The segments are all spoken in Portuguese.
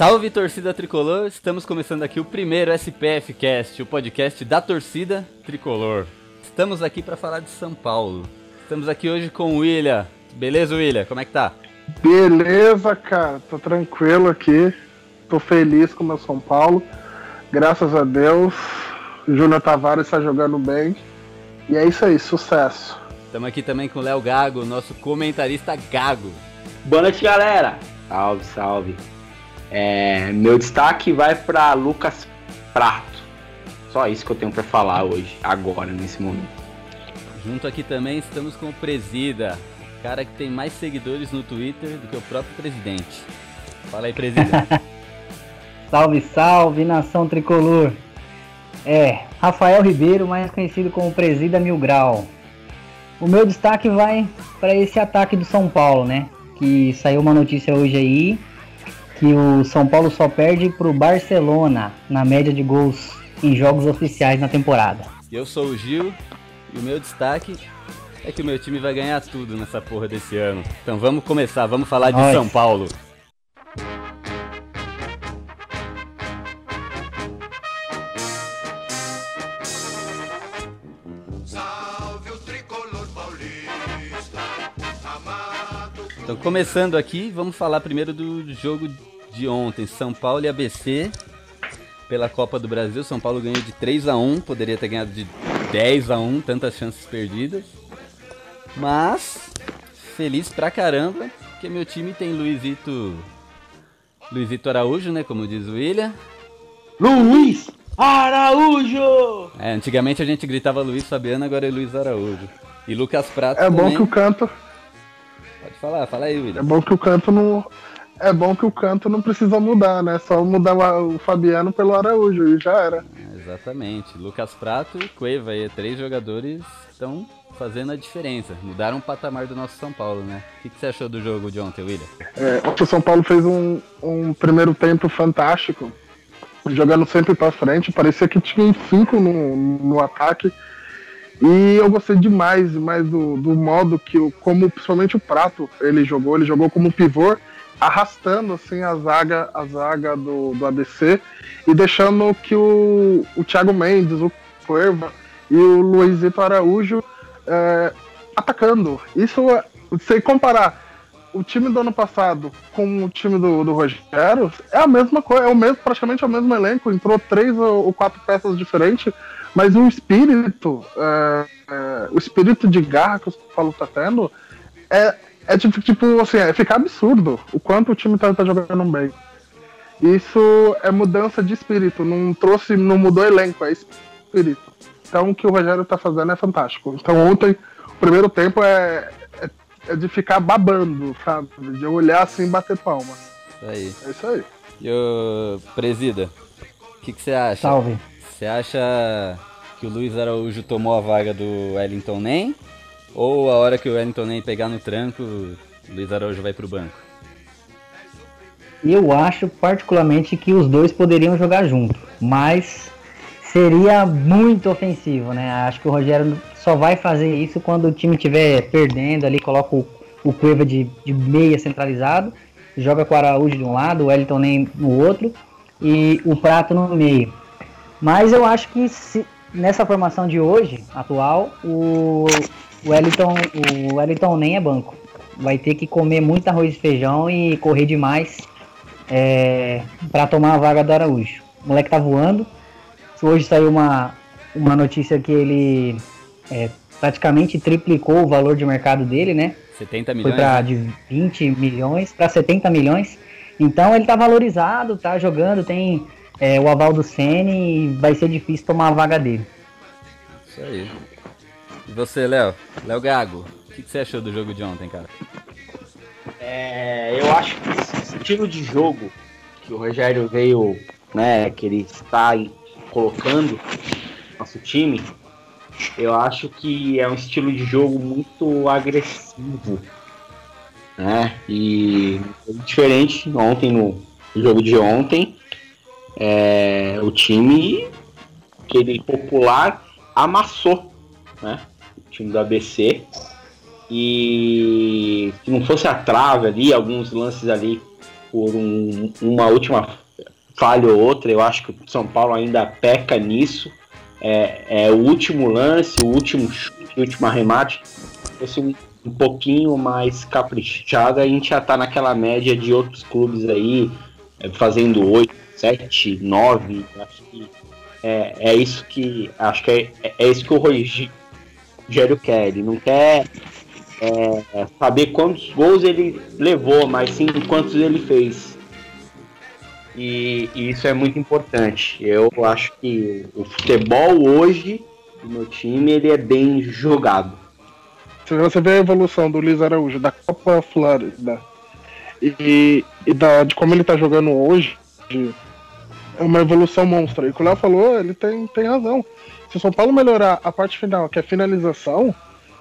Salve torcida tricolor, estamos começando aqui o primeiro SPF Cast, o podcast da torcida tricolor. Estamos aqui para falar de São Paulo. Estamos aqui hoje com o William. Beleza, William? Como é que tá? Beleza, cara. Tô tranquilo aqui. Tô feliz com o meu São Paulo. Graças a Deus. Júnior Tavares está jogando bem. E é isso aí, sucesso. Estamos aqui também com o Léo Gago, nosso comentarista Gago. Boa noite, galera. Salve, salve. É, meu destaque vai para Lucas Prato. Só isso que eu tenho para falar hoje, agora, nesse momento. Junto aqui também estamos com o Presida, cara que tem mais seguidores no Twitter do que o próprio presidente. Fala aí, Presida. salve, salve, nação tricolor. É, Rafael Ribeiro, mais conhecido como Presida Mil Grau. O meu destaque vai para esse ataque do São Paulo, né? Que saiu uma notícia hoje aí que o São Paulo só perde pro Barcelona na média de gols em jogos oficiais na temporada. Eu sou o Gil e o meu destaque é que o meu time vai ganhar tudo nessa porra desse ano. Então vamos começar, vamos falar de São Paulo. Então, começando aqui, vamos falar primeiro do jogo de ontem, São Paulo e ABC pela Copa do Brasil. São Paulo ganhou de 3 a 1, poderia ter ganhado de 10 a 1, tantas chances perdidas. Mas feliz pra caramba, porque meu time tem Luizito Luizito Araújo, né, como diz o William. Luiz Araújo! É, antigamente a gente gritava Luiz Fabiano, agora é Luiz Araújo. E Lucas Prato É também. bom que o canto Pode falar, fala aí, William. É bom que o canto não é bom que o canto não precisa mudar, né? Só mudar o Fabiano pelo Araújo e já era. Exatamente. Lucas Prato e Cueva aí, três jogadores estão fazendo a diferença. Mudaram o patamar do nosso São Paulo, né? O que, que você achou do jogo de ontem, William? É, o São Paulo fez um, um primeiro tempo fantástico, jogando sempre para frente. Parecia que tinha cinco no, no ataque. E eu gostei demais, demais do, do modo que, como principalmente o Prato ele jogou, ele jogou como pivô arrastando assim a zaga, a zaga do, do ABC e deixando que o, o Thiago Mendes, o Cuerva e o Luizito Araújo é, atacando. Isso, se comparar o time do ano passado com o time do, do Rogério, é a mesma coisa, é o mesmo, praticamente é o mesmo elenco. Entrou três ou, ou quatro peças diferentes, mas o espírito, é, é, o espírito de garra que o Paulo está tendo é, é tipo, tipo assim, é ficar absurdo o quanto o time tá, tá, jogando bem. Isso é mudança de espírito, não trouxe, não mudou elenco, é espírito. Então o que o Rogério tá fazendo é fantástico. Então ontem, o primeiro tempo é, é, é de ficar babando, sabe? De olhar assim e bater palma. Isso aí. É isso aí. E o Presida, o que, que você acha? Salve. Você acha que o Luiz Araújo tomou a vaga do Wellington Nem? Ou a hora que o Wellington nem pegar no tranco, o Luiz Araújo vai pro banco? Eu acho particularmente que os dois poderiam jogar junto, mas seria muito ofensivo, né? Acho que o Rogério só vai fazer isso quando o time estiver perdendo ali, coloca o, o Cueva de, de meia centralizado, joga com o Araújo de um lado, o Wellington nem no outro e o Prato no meio. Mas eu acho que se, nessa formação de hoje, atual, o, Wellington, o Wellington nem é banco. Vai ter que comer muito arroz e feijão e correr demais é, para tomar a vaga do Araújo. O moleque tá voando. Hoje saiu uma, uma notícia que ele é, praticamente triplicou o valor de mercado dele, né? 70 milhões? Foi para né? de 20 milhões para 70 milhões. Então ele tá valorizado, tá jogando, tem é, o aval do Sene e vai ser difícil tomar a vaga dele. Isso aí. E você, Léo? Léo Gago, o que, que, você achou do jogo de ontem, cara? É, eu acho que esse estilo de jogo que o Rogério veio, né, que ele está colocando nosso time, eu acho que é um estilo de jogo muito agressivo, né? E diferente ontem no jogo de ontem, é, o time aquele popular amassou, né? O time do ABC e se não fosse a trave ali, alguns lances ali por um, uma última falha ou outra. Eu acho que o São Paulo ainda peca nisso. É, é o último lance, o último chute, o último arremate. Fosse um, um pouquinho mais caprichado, a gente já tá naquela média de outros clubes aí, fazendo 8, 7, 9. Acho que é, é isso que. Acho que é, é isso que o Rogério quer. Ele não quer é, saber quantos gols ele levou, mas sim quantos ele fez. E, e, isso é muito importante. Eu acho que o futebol hoje do meu time ele é bem jogado. Se você vê a evolução do Luiz Araújo da Copa Flórida e, e da, de como ele está jogando hoje, é uma evolução monstra. E o Léo falou, ele tem, tem razão. Se o São Paulo melhorar a parte final, que é a finalização,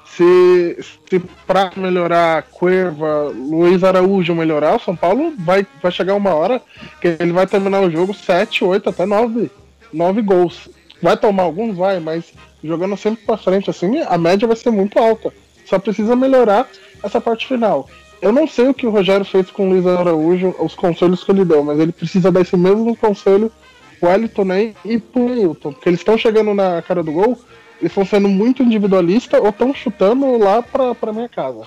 se, se para melhorar Cueva, Luiz Araújo melhorar, o São Paulo vai, vai chegar uma hora que ele vai terminar o jogo 7, 8, até 9, 9 gols. Vai tomar alguns? Vai, mas jogando sempre para frente assim, a média vai ser muito alta. Só precisa melhorar essa parte final. Eu não sei o que o Rogério fez com o Luiz Araújo, os conselhos que ele deu, mas ele precisa dar esse mesmo conselho pro Wellington Ney e pro Newton. Porque eles estão chegando na cara do gol, eles estão sendo muito individualista ou estão chutando lá pra, pra minha casa.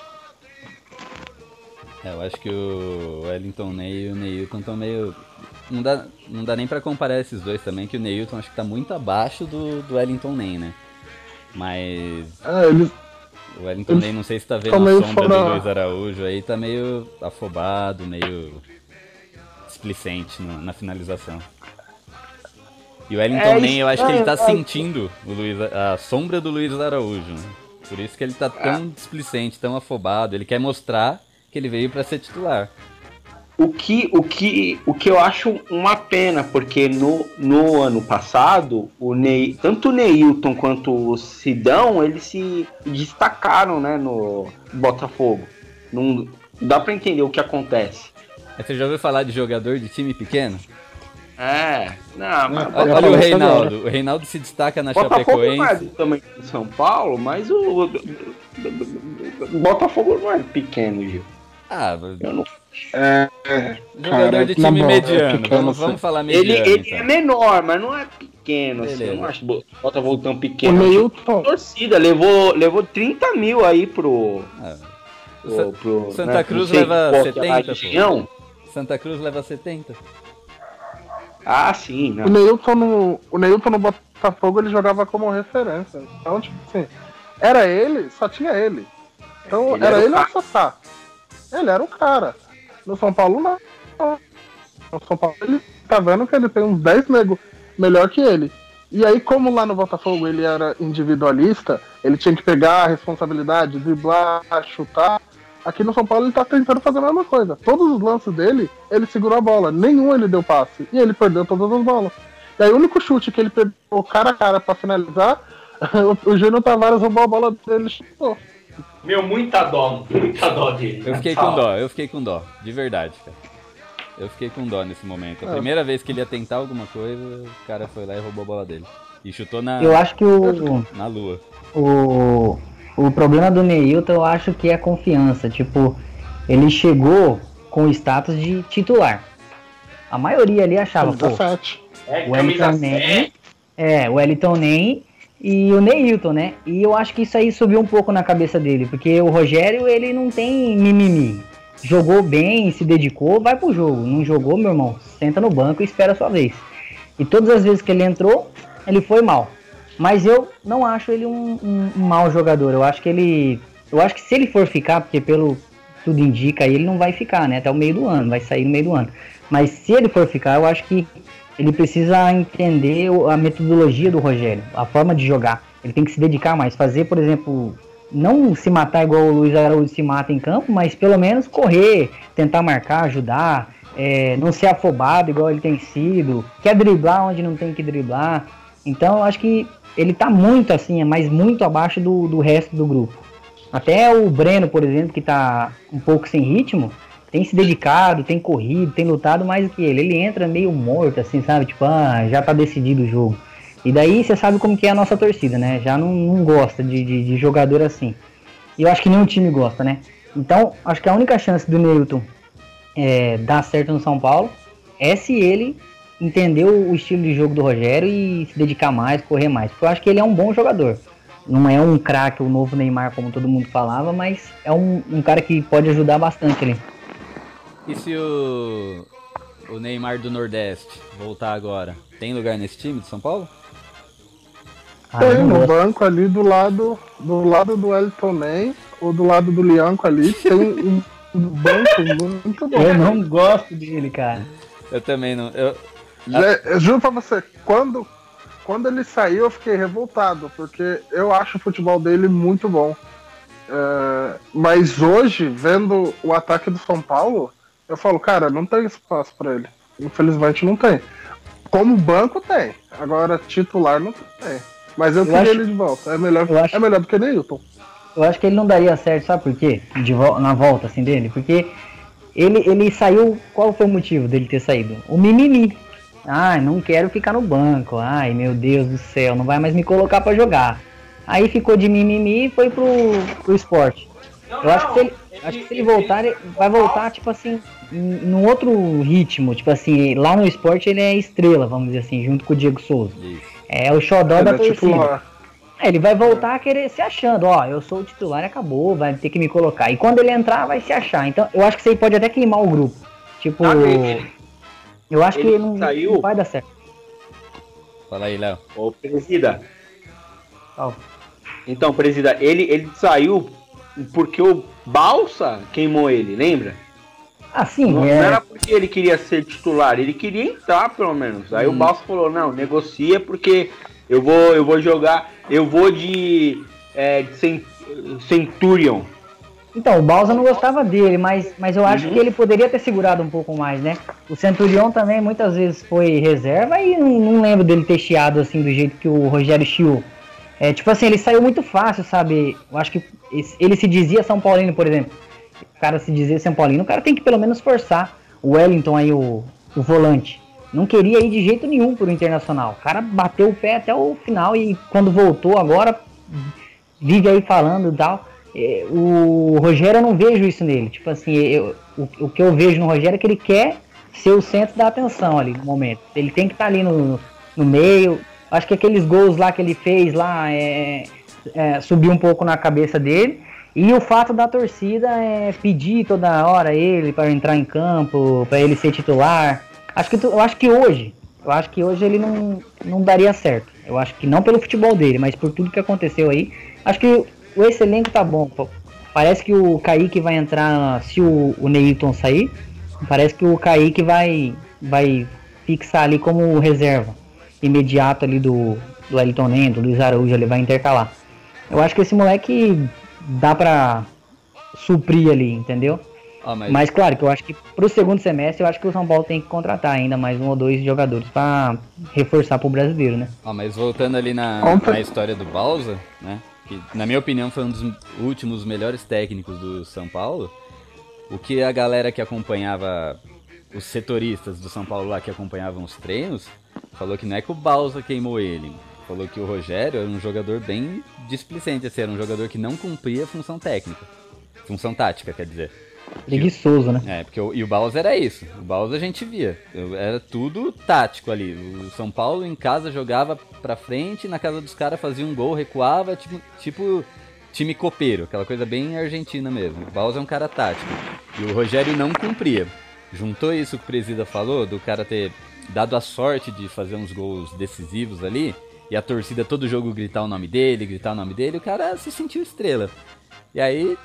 É, eu acho que o Wellington Ney e o Neilton estão meio. Não dá, não dá nem para comparar esses dois também, que o Neilton acho que tá muito abaixo do, do Wellington Ney, né? Mas. É, eles. O Wellington Ney, não sei se tá vendo a sombra fora... do Luiz Araújo aí, tá meio afobado, meio displicente no, na finalização. E o Wellington é, Nem, eu acho que ele tá é, sentindo o Luiz, a sombra do Luiz Araújo. Né? Por isso que ele tá tão é. displicente, tão afobado. Ele quer mostrar que ele veio para ser titular. O que, o, que, o que eu acho uma pena, porque no, no ano passado, o Ney, tanto o Neilton quanto o Sidão, eles se destacaram né, no Botafogo. Não dá para entender o que acontece. Você já ouviu falar de jogador de time pequeno? É, não, mas olha, olha o Reinaldo. O Reinaldo se destaca na Botafogo Chapecoense. Não é também de São Paulo, mas o, o Botafogo não é pequeno, Gil. Ah, eu não. É, jogador cara, de time mediano. vamos, vamos falar mediano. Ele, ele então. é menor, mas não é pequeno. Assim, eu não acho Botafogo tão pequeno. O Milton. Torcida levou, levou 30 mil aí pro. Ah. pro, pro Santa né, Cruz leva 70. Santa Cruz leva 70. Ah, sim. Não. O Neilton no, o Neilton no Botafogo ele jogava como referência. Então, tipo assim, era ele, só tinha ele. Então ele era, era ele ou o Sassá. Ele era o cara. No São Paulo, não. No São Paulo, ele tá vendo que ele tem uns 10 nego melhor que ele. E aí, como lá no Botafogo ele era individualista, ele tinha que pegar a responsabilidade, driblar, chutar. Aqui no São Paulo ele tá tentando fazer a mesma coisa. Todos os lances dele, ele segurou a bola. Nenhum ele deu passe. E ele perdeu todas as bolas. E aí o único chute que ele pegou cara a cara pra finalizar, o Júnior Tavares roubou a bola dele e chutou. Meu, muita dó, muita dó dele. Eu fiquei com dó, eu fiquei com dó, de verdade, cara. Eu fiquei com dó nesse momento. A é. primeira vez que ele ia tentar alguma coisa, o cara foi lá e roubou a bola dele. E chutou na. Eu acho que o. Na lua. O. O problema do Neilton eu acho que é a confiança. Tipo, ele chegou com o status de titular. A maioria ali achava, pô, é, o Wellington Nem, é, o Wellington Nem e o Neilton, né? E eu acho que isso aí subiu um pouco na cabeça dele, porque o Rogério, ele não tem mimimi. Jogou bem, se dedicou, vai pro jogo. Não jogou, meu irmão, senta no banco e espera a sua vez. E todas as vezes que ele entrou, ele foi mal. Mas eu não acho ele um, um, um mau jogador. Eu acho que ele. Eu acho que se ele for ficar, porque pelo tudo indica ele não vai ficar, né? Até o meio do ano, vai sair no meio do ano. Mas se ele for ficar, eu acho que ele precisa entender a metodologia do Rogério, a forma de jogar. Ele tem que se dedicar mais, fazer, por exemplo, não se matar igual o Luiz Araújo se mata em campo, mas pelo menos correr, tentar marcar, ajudar, é, não ser afobado igual ele tem sido, quer driblar onde não tem que driblar. Então eu acho que ele tá muito assim, mas muito abaixo do, do resto do grupo. Até o Breno, por exemplo, que tá um pouco sem ritmo, tem se dedicado, tem corrido, tem lutado mais que ele. Ele entra meio morto, assim, sabe? Tipo, ah, já tá decidido o jogo. E daí você sabe como que é a nossa torcida, né? Já não, não gosta de, de, de jogador assim. E eu acho que nenhum time gosta, né? Então, acho que a única chance do Newton é, dar certo no São Paulo é se ele entender o estilo de jogo do Rogério e se dedicar mais, correr mais. Porque eu acho que ele é um bom jogador. Não é um craque, o novo Neymar, como todo mundo falava, mas é um, um cara que pode ajudar bastante ali. E se o, o Neymar do Nordeste voltar agora, tem lugar nesse time de São Paulo? Ah, tem no banco ali do lado do lado do Elton Man ou do lado do Lianco ali tem um, um banco muito bom. Eu não gosto dele, cara. Eu também não. Eu, eu juro pra você, quando, quando ele saiu eu fiquei revoltado, porque eu acho o futebol dele muito bom. É, mas hoje, vendo o ataque do São Paulo, eu falo, cara, não tem espaço para ele. Infelizmente não tem. Como banco tem, agora titular não tem. Mas eu, eu queria acho... ele de volta. É melhor, acho... é melhor do que Neilton. Eu acho que ele não daria certo, sabe por quê? De vo na volta assim dele? Porque ele, ele saiu. Qual foi o motivo dele ter saído? O mimimi. Ai, não quero ficar no banco. Ai, meu Deus do céu, não vai mais me colocar para jogar. Aí ficou de mimimi e foi pro, pro esporte. Eu acho que se ele, acho que se ele voltar, ele vai voltar, tipo assim, num outro ritmo. Tipo assim, lá no esporte ele é estrela, vamos dizer assim, junto com o Diego Souza. É o xodó é da torcida. É, ele vai voltar a querer se achando, ó, eu sou o titular e acabou, vai ter que me colocar. E quando ele entrar, vai se achar. Então, eu acho que isso aí pode até queimar o grupo. Tipo, ah, eu acho ele que não, saiu... não vai dar certo. Fala aí, Léo. Ô, presida. Oh. Então, presida, ele, ele saiu porque o Balsa queimou ele, lembra? Ah, sim. Não, é... não era porque ele queria ser titular, ele queria entrar pelo menos. Aí hum. o Balsa falou, não, negocia porque eu vou, eu vou jogar, eu vou de, é, de Centurion. Então, o Balsa não gostava dele, mas, mas eu acho uhum. que ele poderia ter segurado um pouco mais, né? O Centurion também muitas vezes foi reserva e não, não lembro dele ter chiado assim do jeito que o Rogério chiou. É, tipo assim, ele saiu muito fácil, sabe? Eu acho que ele se dizia São Paulino, por exemplo. O cara se dizia São Paulino, o cara tem que pelo menos forçar. O Wellington aí, o, o volante, não queria ir de jeito nenhum pro Internacional. O cara bateu o pé até o final e quando voltou agora, vive aí falando e tal. É, o Rogério eu não vejo isso nele. Tipo assim, eu, o, o, que eu vejo no Rogério é que ele quer ser o centro da atenção ali no momento. Ele tem que estar tá ali no, no meio. Acho que aqueles gols lá que ele fez lá é, é, subiu um pouco na cabeça dele. E o fato da torcida é pedir toda hora ele para entrar em campo, para ele ser titular. Acho que eu acho que hoje, eu acho que hoje ele não, não daria certo. Eu acho que não pelo futebol dele, mas por tudo que aconteceu aí. Acho que esse elenco tá bom. Parece que o Kaique vai entrar se o, o Neilton sair. Parece que o Kaique vai, vai fixar ali como reserva imediato ali do, do Elton Nendo, do Luiz Araújo, ele vai intercalar. Eu acho que esse moleque dá pra suprir ali, entendeu? Ah, mas... mas... claro que eu acho que pro segundo semestre eu acho que o São Paulo tem que contratar ainda mais um ou dois jogadores para reforçar pro brasileiro, né? Ah, mas voltando ali na, na história do Balsa, né? Que na minha opinião foi um dos últimos melhores técnicos do São Paulo. O que a galera que acompanhava os setoristas do São Paulo lá que acompanhavam os treinos falou que não é que o Balsa queimou ele. Falou que o Rogério era um jogador bem displicente, assim, era um jogador que não cumpria função técnica. Função tática, quer dizer. Preguiçoso, né? É, porque o, e o Baus era isso. O Baus a gente via. Era tudo tático ali. O São Paulo em casa jogava pra frente, na casa dos caras fazia um gol, recuava, tipo, tipo time copeiro, aquela coisa bem argentina mesmo. O Baus é um cara tático. E o Rogério não cumpria. Juntou isso que o Presida falou, do cara ter dado a sorte de fazer uns gols decisivos ali, e a torcida todo jogo gritar o nome dele, gritar o nome dele, o cara se sentiu estrela. E aí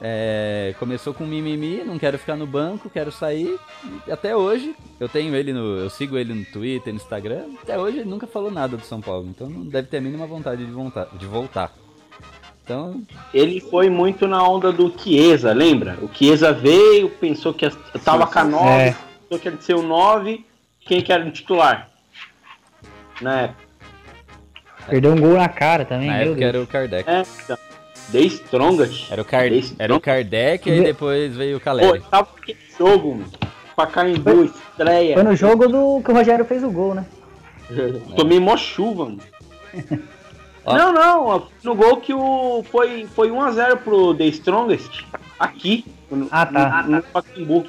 é, começou com mimimi, não quero ficar no banco, quero sair. E até hoje, eu tenho ele no. Eu sigo ele no Twitter, no Instagram. Até hoje ele nunca falou nada do São Paulo, então não deve ter a mínima vontade de voltar. De voltar. Então. Ele foi muito na onda do Chiesa, lembra? O Chiesa veio, pensou que tava com a 9, é. Pensou que ia ser o 9, quem que era o titular? Na época. Perdeu um gol na cara também, na época Deus. era o Kardec. É, então. The Strongest. Era o, Car... era o Kardec e depois veio o Caleri. Pô, tava aquele jogo, mano. Pacaembu, estreia. Foi no jogo do que o Rogério fez o gol, né? Tomei mó chuva, mano. Não, não, no gol que o foi, foi 1x0 pro The Strongest, aqui. No, Ah, tá. No, no Pacaembu.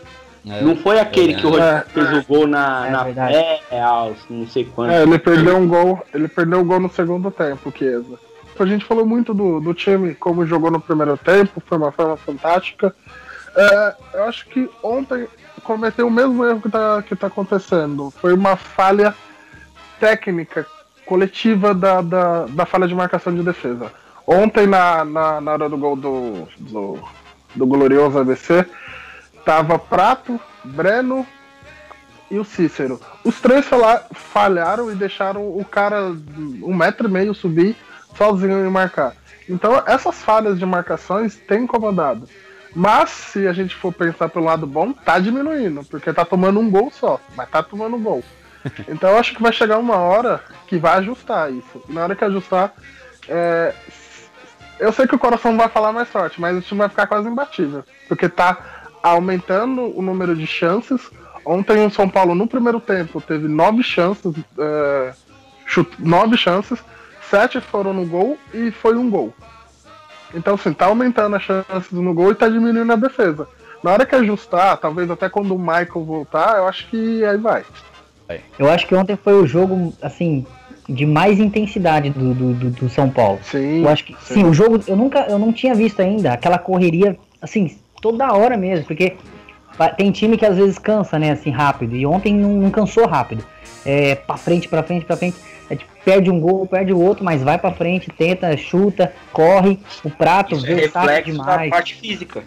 É, Não foi aquele que o É. Rogério fez o gol na, É na verdade. fé, aos não sei quanto. É, ele perdeu um gol, ele perdeu um gol no segundo tempo, Chiesa. A gente falou muito do, do time, como jogou no primeiro tempo, foi uma forma fantástica. É, eu acho que ontem cometeu o mesmo erro que tá, que tá acontecendo. Foi uma falha técnica, coletiva da, da, da falha de marcação de defesa. Ontem, na, na, na hora do gol do, do, do glorioso ABC, tava Prato, Breno e o Cícero. Os três falharam e deixaram o cara um metro e meio subir sozinho e marcar. Então essas falhas de marcações têm incomodado. Mas se a gente for pensar pelo lado bom, tá diminuindo, porque tá tomando um gol só, mas tá tomando um gol. Então eu acho que vai chegar uma hora que vai ajustar isso. Na hora que ajustar, é, eu sei que o coração vai falar mais forte, mas o time vai ficar quase imbatível. Porque tá aumentando o número de chances. Ontem o São Paulo, no primeiro tempo, teve nove chances. é, chut- nove chances, sete foram no gol e foi um gol. Então, assim, tá aumentando as chances no gol e tá diminuindo a defesa. Na hora que ajustar, talvez até quando o Michael voltar, eu acho que aí vai. Eu acho que ontem foi o jogo, assim, de mais intensidade do, do, do- do São Paulo. Sim. Eu acho que, sim, o jogo, eu nunca, eu não tinha visto ainda aquela correria, assim, toda hora mesmo, porque tem time que às vezes cansa, né, assim, rápido, e ontem não, não cansou rápido. É, pra frente, pra frente, pra frente, é, tipo, perde um gol, perde o outro, mas vai pra frente, tenta, chuta, corre, o prato, Isso é versátil reflexo da demais. parte física.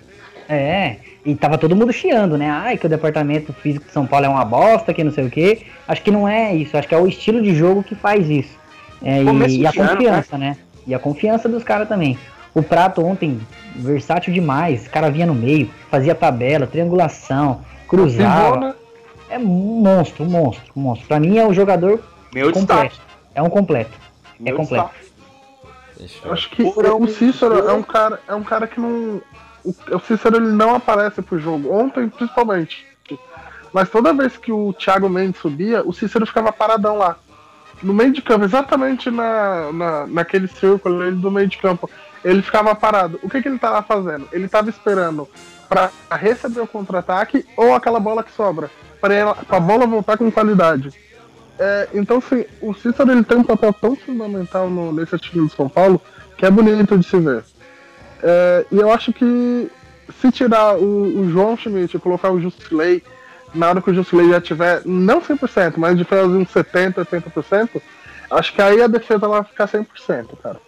É, e tava todo mundo chiando, né? Ai, que o departamento físico de São Paulo é uma bosta, que não sei o quê. Acho que não é isso, acho que é o estilo de jogo que faz isso. É, e, e a de ano, confiança, né? E a confiança dos caras também. O Prato ontem, versátil demais, o cara vinha no meio, fazia tabela, triangulação, cruzava. Né? É um monstro, um monstro, um monstro. Pra mim é o jogador Meu completo. destaque. É um completo. Meu completo. destaque. Fechou. Eu acho que o Cícero é um cara, é um cara que não. O, o Cícero ele não aparece pro jogo. Ontem, principalmente. Mas toda vez que o Thiago Mendes subia, o Cícero ficava paradão lá. No meio de campo, exatamente na, na, naquele círculo ali do meio de campo. Ele ficava parado. O que, que ele tava fazendo? Ele tava esperando para receber o contra-ataque ou aquela bola que sobra. Para a bola voltar com qualidade. É, então, assim, o Cícero ele tem um papel tão fundamental no, nesse time do São Paulo que é bonito de se ver. É, e eu acho que se tirar o, o João Schmidt e colocar o Jusilei, na hora que o Jusilei já tiver, não 100%, mas de fazer uns 70%, 80%, acho que aí a defesa vai ficar 100%, cara.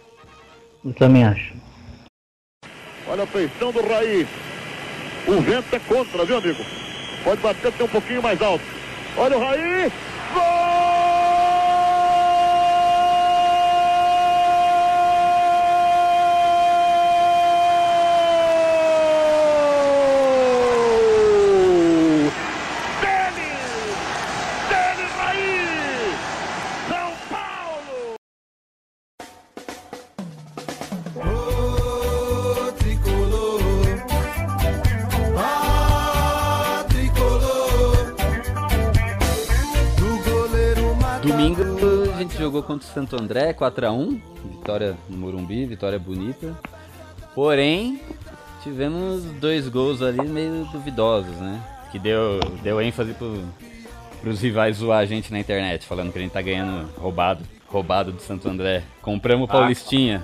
Eu também acho. Olha a feição do Raí. O vento é contra, viu, amigo? Pode bater até um pouquinho mais alto. Olha o Raí. Gol! Santo André, 4x1. Vitória no Morumbi, vitória bonita. Porém, tivemos dois gols ali meio duvidosos, né? Que deu, deu ênfase pro, pros rivais zoar a gente na internet, falando que a gente tá ganhando roubado, roubado do Santo André. Compramos o Paulistinha.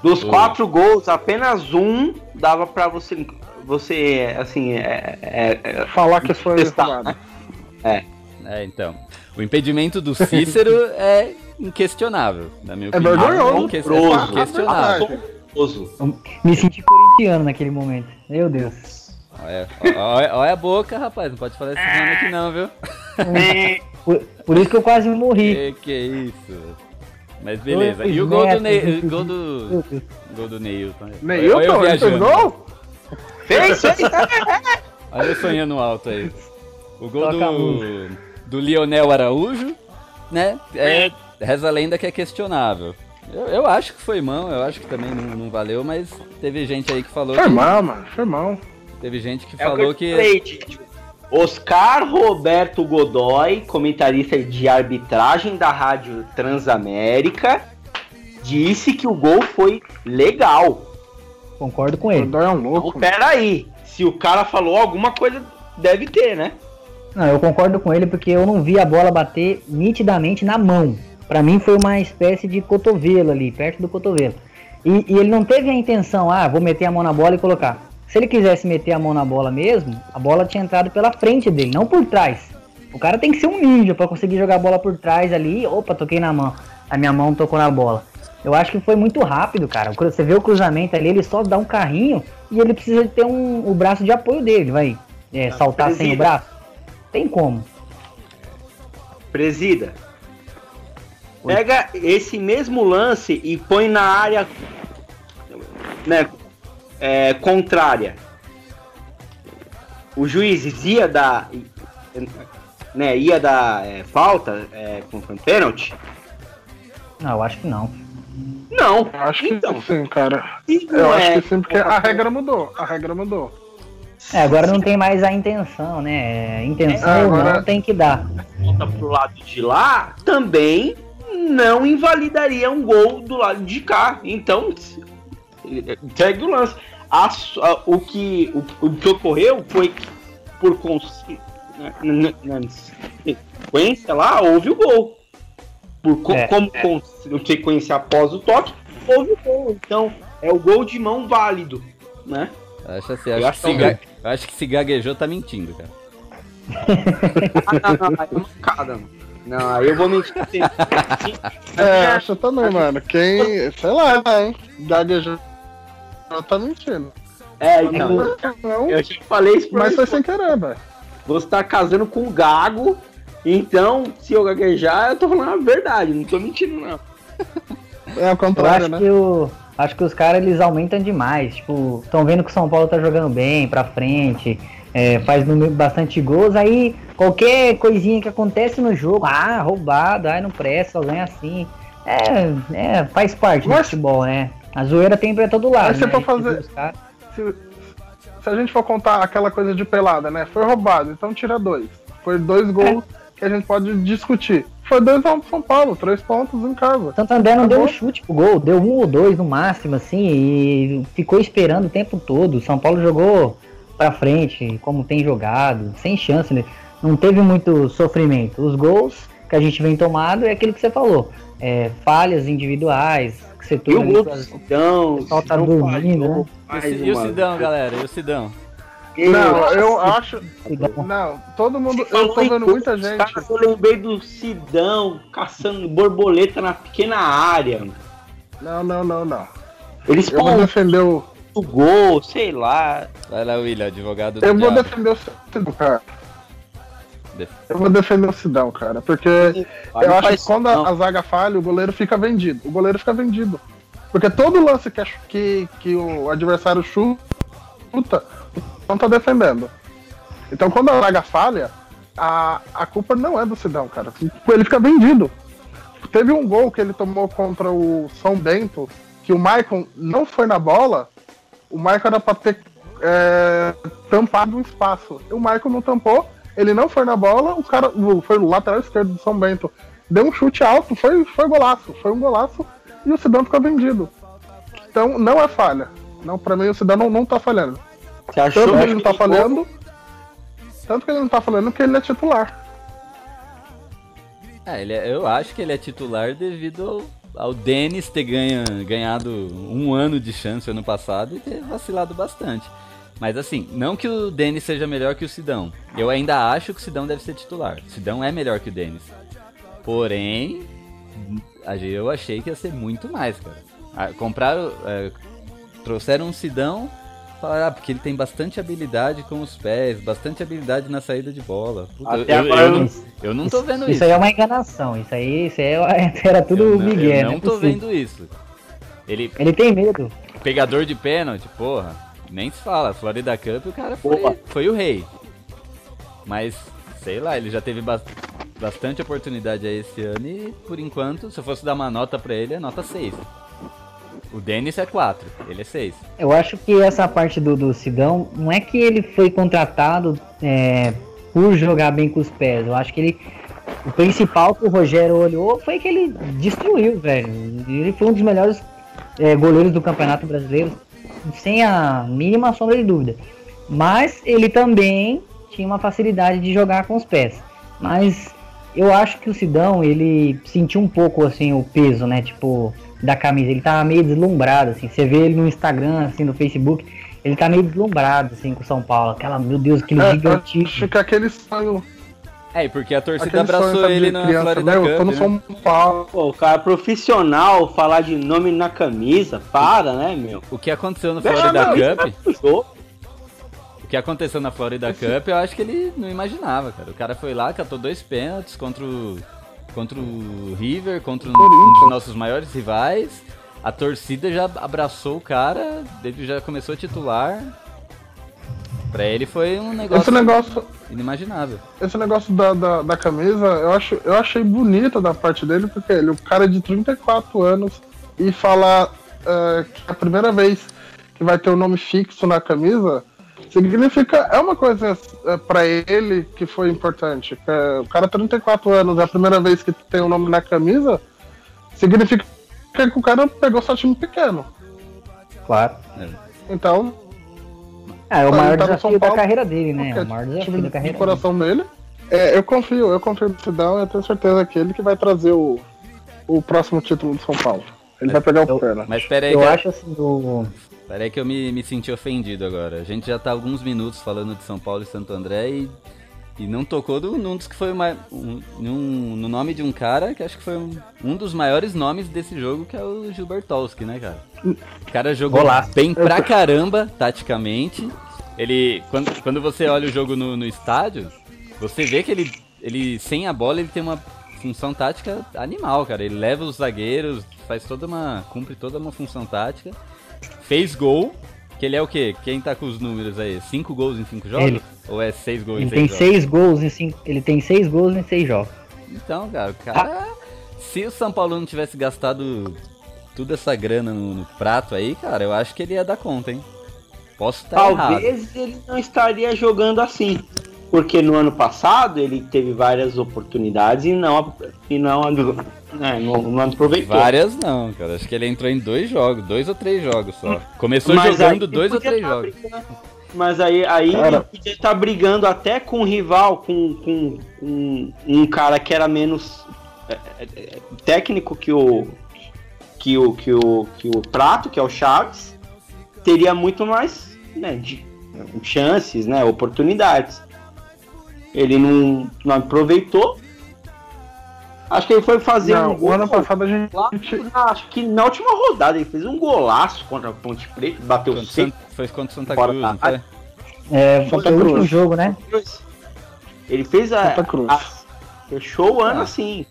Dos quatro gols, apenas um dava pra você, você assim, é, é- é- Falar que foi Testar, roubado. né? É, então. O impedimento do Cícero é inquestionável, na minha É opinião. vergonhoso. Inque- Horroroso. inquestionável. Assombroso. Eu me senti corintiano naquele momento. Meu Deus. Olha, olha, olha a boca, rapaz. Não pode falar esse nome aqui não, viu? Por, por isso que eu quase morri. Que que é isso? Mas beleza. E o gol do inclusive. gol do, gol do Neilton. Neilton, Olha eu ele fez gol? Fez, fez. Olha eu sonhando alto aí. O gol Toca do, do Lionel Araújo, né? É, reza a lenda que é questionável. Eu, eu acho que foi mão, eu acho que também não, não valeu, mas teve gente aí que falou Foi que. mal, mano. Foi mal. Teve gente que É falou que. falei, Tite. Oscar Roberto Godoy, comentarista de arbitragem da Rádio Transamérica, disse que o gol foi legal. Concordo com ele. Dói é um Então, louco. peraí. se o cara falou alguma coisa, deve ter, né? Não, eu concordo com ele porque eu não vi a bola bater nitidamente na mão. Pra mim foi uma espécie de cotovelo ali, perto do cotovelo. E, e ele não teve a intenção, ah, vou meter a mão na bola e colocar. Se ele quisesse meter a mão na bola mesmo, a bola tinha entrado pela frente dele, não por trás. O cara tem que ser um ninja para conseguir jogar a bola por trás ali. Opa, toquei na mão. A minha mão tocou na bola. Eu acho que foi muito rápido, cara. Você vê o cruzamento ali, ele só dá um carrinho e ele precisa ter um, o braço de apoio dele, vai é, saltar presida. sem o braço. Tem como. Presida. Pega esse mesmo lance e põe na área né, é, contrária. O juiz ia dar, né, ia dar é, falta é, com pênalti? Não, eu acho que não. Não, eu acho então, que sim, cara. Eu acho é que sim, porque a regra mudou. A regra mudou. É, agora não tem mais a intenção, né? Intenção é, agora... não tem que dar. Volta pro lado de lá, também não invalidaria um gol do lado de cá. Então, segue o lance. A, a, o, que, o, o, que ocorreu foi que, por consequência lá, houve o gol. Por, é, como é. consequência após o toque, houve o gol. Então, é o gol de mão válido, né? Acho assim, acho, acho, que se, acho que se gaguejou tá mentindo, cara. ah, não, não, é mancada, mano. Não, aí eu vou mentir assim. é, acho também, mano. Quem. Sei lá, hein? Gaguejou. Tá mentindo. É, então. Não, eu já falei isso pra Mas foi sem querer, velho. Você tá casando com o Gago. Então, se eu gaguejar, eu tô falando a verdade, não tô mentindo, não. É o contrário, eu acho né? Que o, acho que os caras eles aumentam demais. Tipo, estão vendo que o São Paulo tá jogando bem, pra frente é, faz bastante gols, aí qualquer coisinha que acontece no jogo, ah, roubado, ah, não presta, ganha assim. É, é, faz parte Mas, do futebol, né? A zoeira tem pra todo lado. Né? Se, fazer, se, se, a gente for contar aquela coisa de pelada, né? Foi roubado, então tira dois. Foi dois gols é. que a gente pode discutir. Foi dois a um São Paulo, três pontos em casa. Santander não Acabou. deu um chute pro gol, deu um ou dois no máximo, assim, e ficou esperando o tempo todo. São Paulo jogou para frente, como tem jogado, sem chance, né? Não teve muito sofrimento. Os gols que a gente vem tomado é aquilo que você falou. É, falhas individuais, que você tudo. E o gol Sidão, o tá dormindo, né? E o Sidão, galera? E o Sidão? Não, eu acho. Não, todo mundo. Eu tô vendo muita gente. Cara, eu lembrei do Sidão caçando borboleta na pequena área. Não, não, não, não. Eles eu vou defender o gol, sei lá. Vai lá, William, advogado Eu vou diabo. defender o Sidão, cara. Eu vou defender o Sidão, cara, porque ah, eu acho que quando a, a, zaga falha, o goleiro fica vendido. O goleiro fica vendido. Porque todo lance que, que, que o adversário chuta, não tá defendendo. Então quando a zaga falha, a, a culpa não é do Sidão, cara. Ele fica vendido. Teve um gol que ele tomou contra o São Bento, que o Maicon não foi na bola, o Michael era pra ter é, tampado um espaço. O Michael não tampou, ele não foi na bola, o cara foi no lateral esquerdo do São Bento. Deu um chute alto, foi, foi golaço. Foi um golaço e o Cidão ficou vendido. Então não é falha. Não, pra mim o Cidão não, não tá falhando. Você achou tanto que ele não tá falhando. Tanto que ele não tá falando que ele é titular. É, ele é, eu acho que ele é titular devido ao Denis ter ganha, ganhado um ano de chance ano passado e ter vacilado bastante. Mas assim, não que o Denis seja melhor que o Sidão. Eu ainda acho que o Sidão deve ser titular. O Sidão é melhor que o Denis. Porém, eu achei que ia ser muito mais, cara. Compraram. É, trouxeram um Sidão Falaram, ah, porque ele tem bastante habilidade com os pés, bastante habilidade na saída de bola. Puta, eu, eu, eu, não, eu, não, tô vendo isso. Isso aí é uma enganação. Isso aí, isso aí é era tudo eu não, Miguel. Eu não, é tô vendo isso. Ele, ele tem medo. Pegador de pênalti, porra. Nem se fala. Florida Cup, o cara foi, foi o rei. Mas, sei lá, ele já teve ba bastante oportunidade aí esse ano e, por enquanto, se eu fosse dar uma nota pra ele, é nota 6. O Denis é 4, ele é 6. Eu acho que essa parte do, do Sidão, não é que ele foi contratado é, por jogar bem com os pés. Eu acho que ele. O principal que o Rogério olhou foi que ele destruiu, velho. Ele foi um dos melhores é, goleiros do Campeonato Brasileiro, sem a mínima sombra de dúvida. Mas ele também tinha uma facilidade de jogar com os pés. Mas eu acho que o Sidão, ele sentiu um pouco assim o peso, né? Tipo, da camisa. Ele tava meio deslumbrado, assim. Você vê ele no Instagram, assim, no Facebook, ele tá meio deslumbrado, assim, com o São Paulo. Aquela, meu Deus, aquele É, gigantismo. acho que aquele sonho. É, e porque a torcida Aquele abraçou ele na criança, Florida meu, eu tô Cup, no né? São Paulo. Pô, o cara profissional falar de nome na camisa, para, né, meu? O que aconteceu na Deixa Florida Cup, é o que aconteceu na Florida Cup, eu acho que ele não imaginava, cara. O cara foi lá, catou dois pênaltis contra o, contra o River, contra um, um dos nossos maiores rivais. A torcida já abraçou o cara, ele já começou a titular. Pra ele foi um negócio, Esse negócio, inimaginável. esse negócio da, da, da camisa, eu, acho, eu achei bonito da parte dele, porque ele, o cara é de 34 anos, e falar é, que é a primeira vez que vai ter o nome fixo na camisa, significa. É uma coisa é, para ele que foi importante. é, o cara 34 anos, é a primeira vez que tem o nome na camisa, significa que o cara pegou só time pequeno. Claro. Então, É, é o maior tá desafio da carreira dele, né? É o maior time desafio da de carreira dele. coração dele. É, eu confio, eu confio no Sidão e eu tenho certeza que ele que vai trazer o, o próximo título do São Paulo. Ele vai pegar o eu- Perna. Mas pera aí, Eu que, acho assim, o... pera aí que eu me, me senti ofendido agora. A gente já tá alguns minutos falando de São Paulo e Santo André e, e não tocou do, num dos que foi uma, um, no nome de um cara que acho que foi um, um dos maiores nomes desse jogo, que é o Gilbertowski, né, cara? O cara jogou Golaço. bem pra caramba, taticamente. Ele, quando, quando você olha o jogo no, no estádio, você vê que ele, ele, sem a bola, ele tem uma função tática animal, cara. Ele leva os zagueiros, faz toda uma. cumpre toda uma função tática. Fez gol, que ele é o quê? Quem tá com os números aí? Cinco gols em cinco jogos? Ele. Ou é seis gols ele em tem seis jogos? seis gols em cinco... Ele tem seis gols em seis jogos. Então, cara, o cara. Se o São Paulo não tivesse gastado toda essa grana no, no prato aí, cara, eu acho que ele ia dar conta, hein? Posso estar errado. Talvez ele não estaria jogando assim. Porque no ano passado ele teve várias oportunidades e não, e não, né, não, não aproveitou. Várias não, cara. Acho que ele entrou em dois jogos, dois ou três jogos só. Começou Mas jogando dois ou três tá jogos. brigando. Mas aí, aí Cara. ele podia estar brigando até com um rival, com, com, com um cara que era menos é, é, é, técnico que o, que o que o que o Prato, que é o Chaves, teria muito mais né, de, chances, né, oportunidades. Ele não, não aproveitou. Acho que ele foi fazer Não, um o gol ano passado a gente. lá, acho que na última rodada ele fez um golaço contra a Ponte Preta, bateu Contra o seis Sant- Foi contra o Santa Cruz, não tá. foi? É, Santa foi o último Cruz. jogo, né? Ele fez a. Santa Cruz. a- fechou o ano Ah. assim.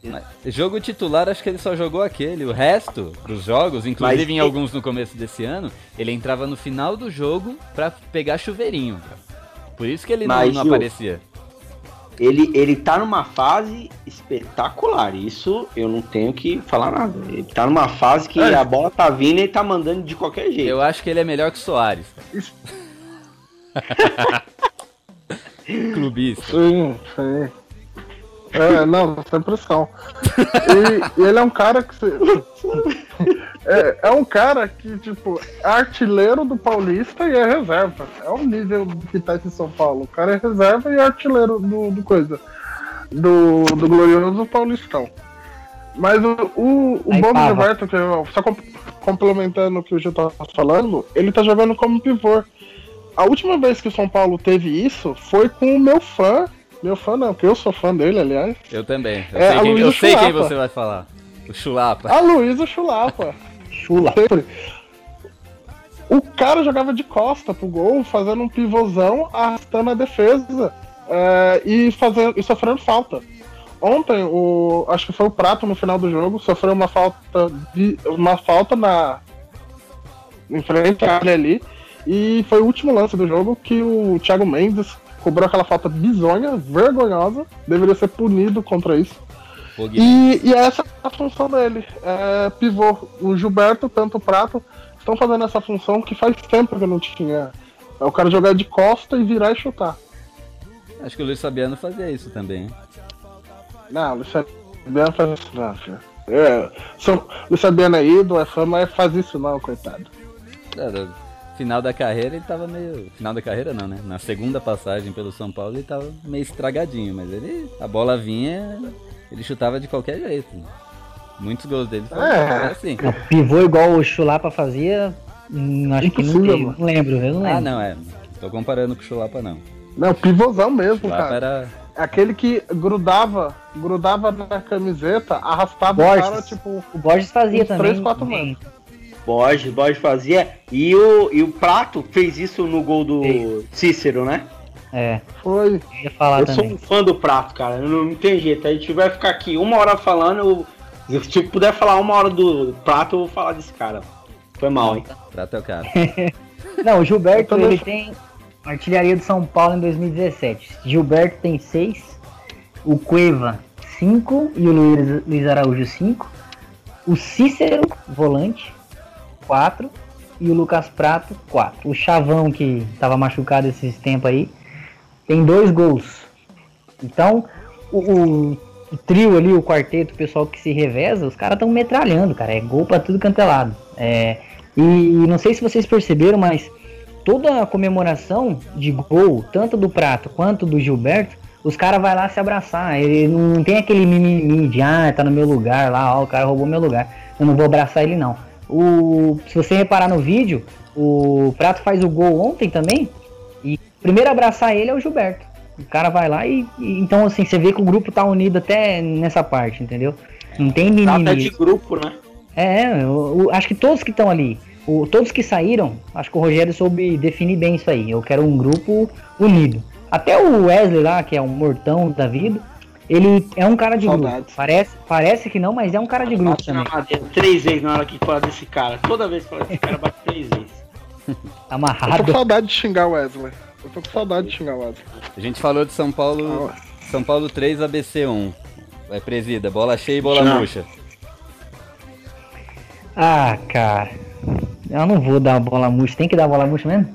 Jogo titular, acho que ele só jogou aquele. O resto dos jogos, inclusive Mas em alguns no começo desse ano, ele entrava no final do jogo pra pegar chuveirinho. Por isso que ele não, Mas, não Gil, aparecia. Ele, ele tá numa fase espetacular. Isso eu não tenho que falar nada. Ele tá numa fase que É. a bola tá vindo e ele tá mandando de qualquer jeito. Eu acho que ele é melhor que o Soares. Isso. Clubista. Sim, sim. É, não, sem pressão. E, e ele é um cara que. se- É, é um cara que, tipo, é artilheiro do Paulista e é reserva. É o nível que tá esse São Paulo. O cara é reserva e é artilheiro do, do coisa. Do, do glorioso Paulistão. Mas o, o, o Aí, bom do Pava. Gilberto, que eu, só com- complementando o que o Gil tava falando, ele tá jogando como pivô. A última vez que o São Paulo teve isso foi com o meu fã. Meu fã não, porque eu sou fã dele, aliás. Eu também. Eu É, sei, quem, eu sei quem você vai falar. O Chulapa. A Luísa Chulapa. O cara jogava de costa pro gol, fazendo um pivôzão, arrastando a defesa é, e, fazendo, e sofrendo falta. Ontem, o, acho que foi o Prato no final do jogo, sofreu uma falta, de, uma falta na em frente à área ali. E foi o último lance do jogo que o Thiago Mendes cobrou aquela falta bizonha, vergonhosa, deveria ser punido contra isso. E, e essa é a função dele. É, pivô. O Gilberto, tanto o Prato, estão fazendo essa função que faz tempo que não tinha. É o cara jogar de costa e virar e chutar. Acho que o Luiz Fabiano fazia isso também. Não, o Luiz Fabiano faz isso não, filho. É, sou, Luiz Fabiano é ídolo, é fã, mas faz isso não, coitado. É, final da carreira ele tava meio. Final da carreira não, né? Na segunda passagem pelo São Paulo ele tava meio estragadinho, mas ele. A bola vinha, ele chutava de qualquer jeito. Muitos gols dele foram É. assim. Pivô igual o Chulapa fazia, hum, acho que não, não lembro, eu não lembro. Ah, não, é. Tô comparando com o Chulapa, não. Não, pivôzão mesmo, Chulapa cara. era. Aquele que grudava, grudava na camiseta, arrastava Borges. o cara, tipo. O Borges fazia também. três, quatro bem. Borges, Borges fazia. E o, e o Prato fez isso no gol do Fez. Cícero, né? É, Eu Foi. falar eu sou um fã do Prato, cara. Eu Não, não tem jeito. A gente vai ficar aqui uma hora falando. Eu, se eu puder falar uma hora do Prato, eu vou falar desse cara. Foi mal, hein? Prato é o cara. Não, o Gilberto Eu ele tem artilharia do São Paulo em 2017. Gilberto tem 6, o Cueva 5 e o Luiz, Luiz Araújo 5. O Cícero, volante, 4. E o Lucas Prato, 4. O Chavão, que estava machucado esses tempos aí, tem dois gols. Então, o, o- trio ali, o quarteto, o pessoal que se reveza, os caras estão metralhando, cara. É gol pra tudo canto é lado. É, e, e não sei se vocês perceberam, mas toda a comemoração de gol, tanto do Prato quanto do Gilberto, os caras vai lá se abraçar. Ele não tem aquele mimimi de, ah, tá no meu lugar lá, ó, o cara roubou meu lugar. Eu não vou abraçar ele, não. O, se você reparar no vídeo, o Prato faz o gol ontem também, primeiro a abraçar ele é o Gilberto. O cara vai lá e, e- então assim, você vê que o grupo tá unido até nessa parte, entendeu? Não tem é mimimi. de grupo, né? É, eu- eu acho que todos que estão ali, o- todos que saíram, acho que o Rogério soube definir bem isso aí. Eu quero um grupo unido. Até o Wesley lá, que é um mortão da vida, ele é um cara de grupo. Saudades. Parece, parece que não, mas é um cara de grupo Bate na também. madeira três vezes na hora que fala desse cara. Toda vez que fala desse cara, bate três vezes. Eu tô com Amarrado. saudade de xingar o Wesley. Eu tô com saudade de xingar o Wesley. A gente falou de São Paulo. São Paulo 3, ABC 1. Vai, presida. Bola cheia e bola Tchau. murcha. Ah, cara. Eu não vou dar bola murcha. Tem que dar bola murcha mesmo?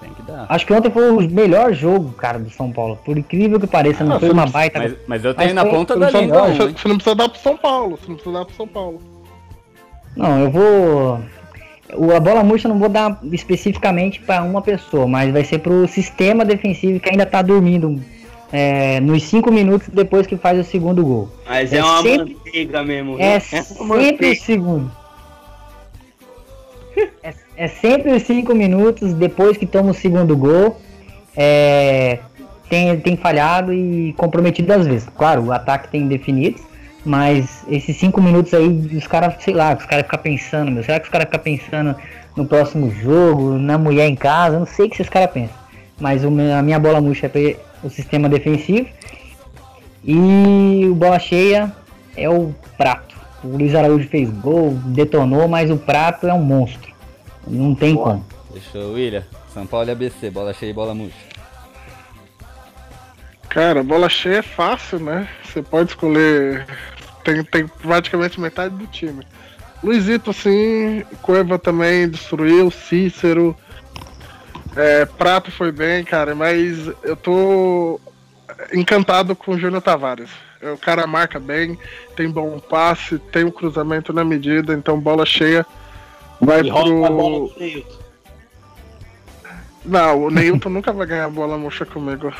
Tem que dar. Acho que ontem foi o melhor jogo, cara, do São Paulo. Por incrível que pareça, não Ah, foi você uma não- baita. Mas, mas eu tenho Mas na foi- ponta da não, língua você não precisa dar pro São Paulo. Você não precisa dar pro São Paulo. Não, eu vou. O- A bola murcha não vou dar especificamente para uma pessoa, mas vai ser pro sistema defensivo que ainda tá dormindo é, nos 5 minutos depois que faz o segundo gol. Mas É é, uma sempre- manteiga mesmo. É uma sempre o manteiga. segundo. É, é sempre os 5 minutos depois que toma o segundo gol. É, tem, tem falhado e comprometido às vezes. Claro, o ataque tem definido, mas esses 5 minutos aí, os caras, sei lá, os caras ficam pensando, meu, será que os caras ficam pensando no próximo jogo, na mulher em casa? Eu não sei o que esses caras pensam. Mas a minha bola murcha é o sistema defensivo. E o bola cheia é o prato. O Luiz Araújo fez gol, detonou, mas o prato é um monstro. Não tem como. Fechou, William. São Paulo e ABC. Bola cheia e bola murcha. Cara, bola cheia é fácil, né? Você pode escolher. Tem, tem praticamente metade do time. Luizito, sim. Cueva também destruiu. Cícero. É, Prato foi bem, cara. Mas eu tô encantado com o Júnior Tavares. É, O cara marca bem, tem bom passe, tem um cruzamento na medida. Então, bola cheia. Vai E rouba a bola pro. Neilton. Não, o Neilton nunca vai ganhar bola murcha comigo.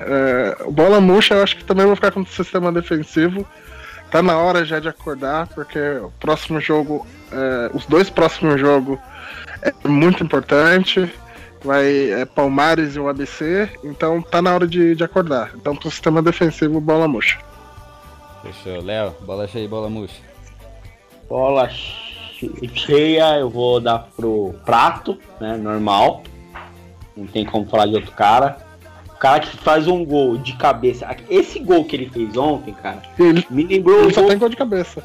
É, bola murcha eu acho que também vou ficar com o sistema defensivo. Tá na hora já de acordar, porque o próximo jogo, é, os dois próximos jogos é muito importante. Vai é Palmares e o ABC, então tá na hora de, de acordar. Então pro sistema defensivo, bola murcha. Fechou. Léo, bola cheia e bola murcha. Bola che- cheia, eu vou dar pro prato, né? Normal. Não tem como falar de outro cara. O cara que faz um gol de cabeça. Esse gol que ele fez ontem, cara, ele, me lembrou o ele só tem gol de cabeça.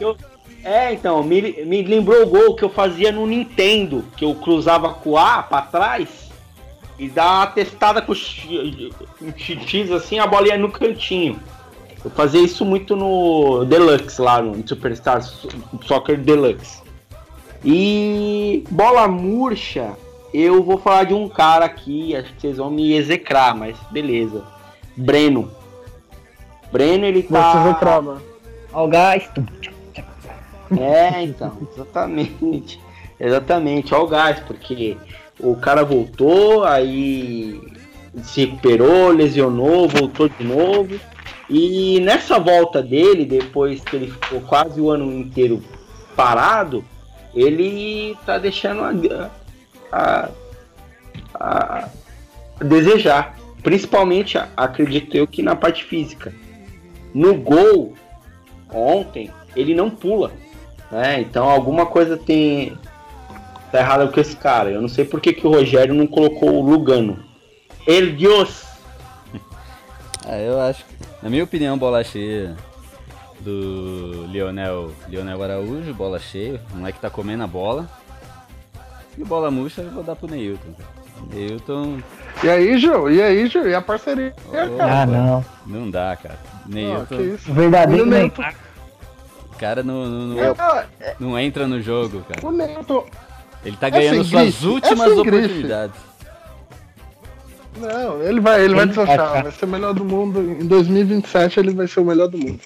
É, então, me, me lembrou o gol que eu fazia no Nintendo, que eu cruzava com o A pra trás e dá uma testada com o X assim, a bola ia no cantinho. Eu fazia isso muito no Deluxe lá, no Superstar Soccer Deluxe. E bola murcha, eu vou falar de um cara aqui, acho que vocês vão me execrar, mas beleza. Breno. Breno, ele tá. Você. É, então, exatamente. Exatamente, olha o gás, porque o cara voltou, aí se recuperou, lesionou, voltou de novo. E nessa volta dele, depois que ele ficou quase o ano inteiro parado, ele tá deixando a, a, a desejar. Principalmente, acredito eu, que na parte física. No gol, ontem, ele não pula. Né? Então alguma coisa tem. tá errada com esse cara. Eu não sei por que, que o Rogério não colocou o Lugano. El Dios! Ah, eu acho. Na minha opinião, bola cheia do Lionel, Lionel Araújo, bola cheia. O moleque tá comendo a bola. E bola murcha eu vou dar pro Neilton. Neilton. E aí, Gil? E aí, Gil? E a parceria, Oh, cara? Ah, não. Não dá, cara. Neilton. que isso. O verdadeiro O Neilton- o cara não, não, não, É, não entra no jogo, cara. o Neilton. Ele tá É ganhando sem suas grife, é últimas grife. oportunidades. Não, ele vai, ele vai Ele vai deslanchar. ficar. Vai ser o melhor do mundo. Em 2027 ele vai ser o melhor do mundo.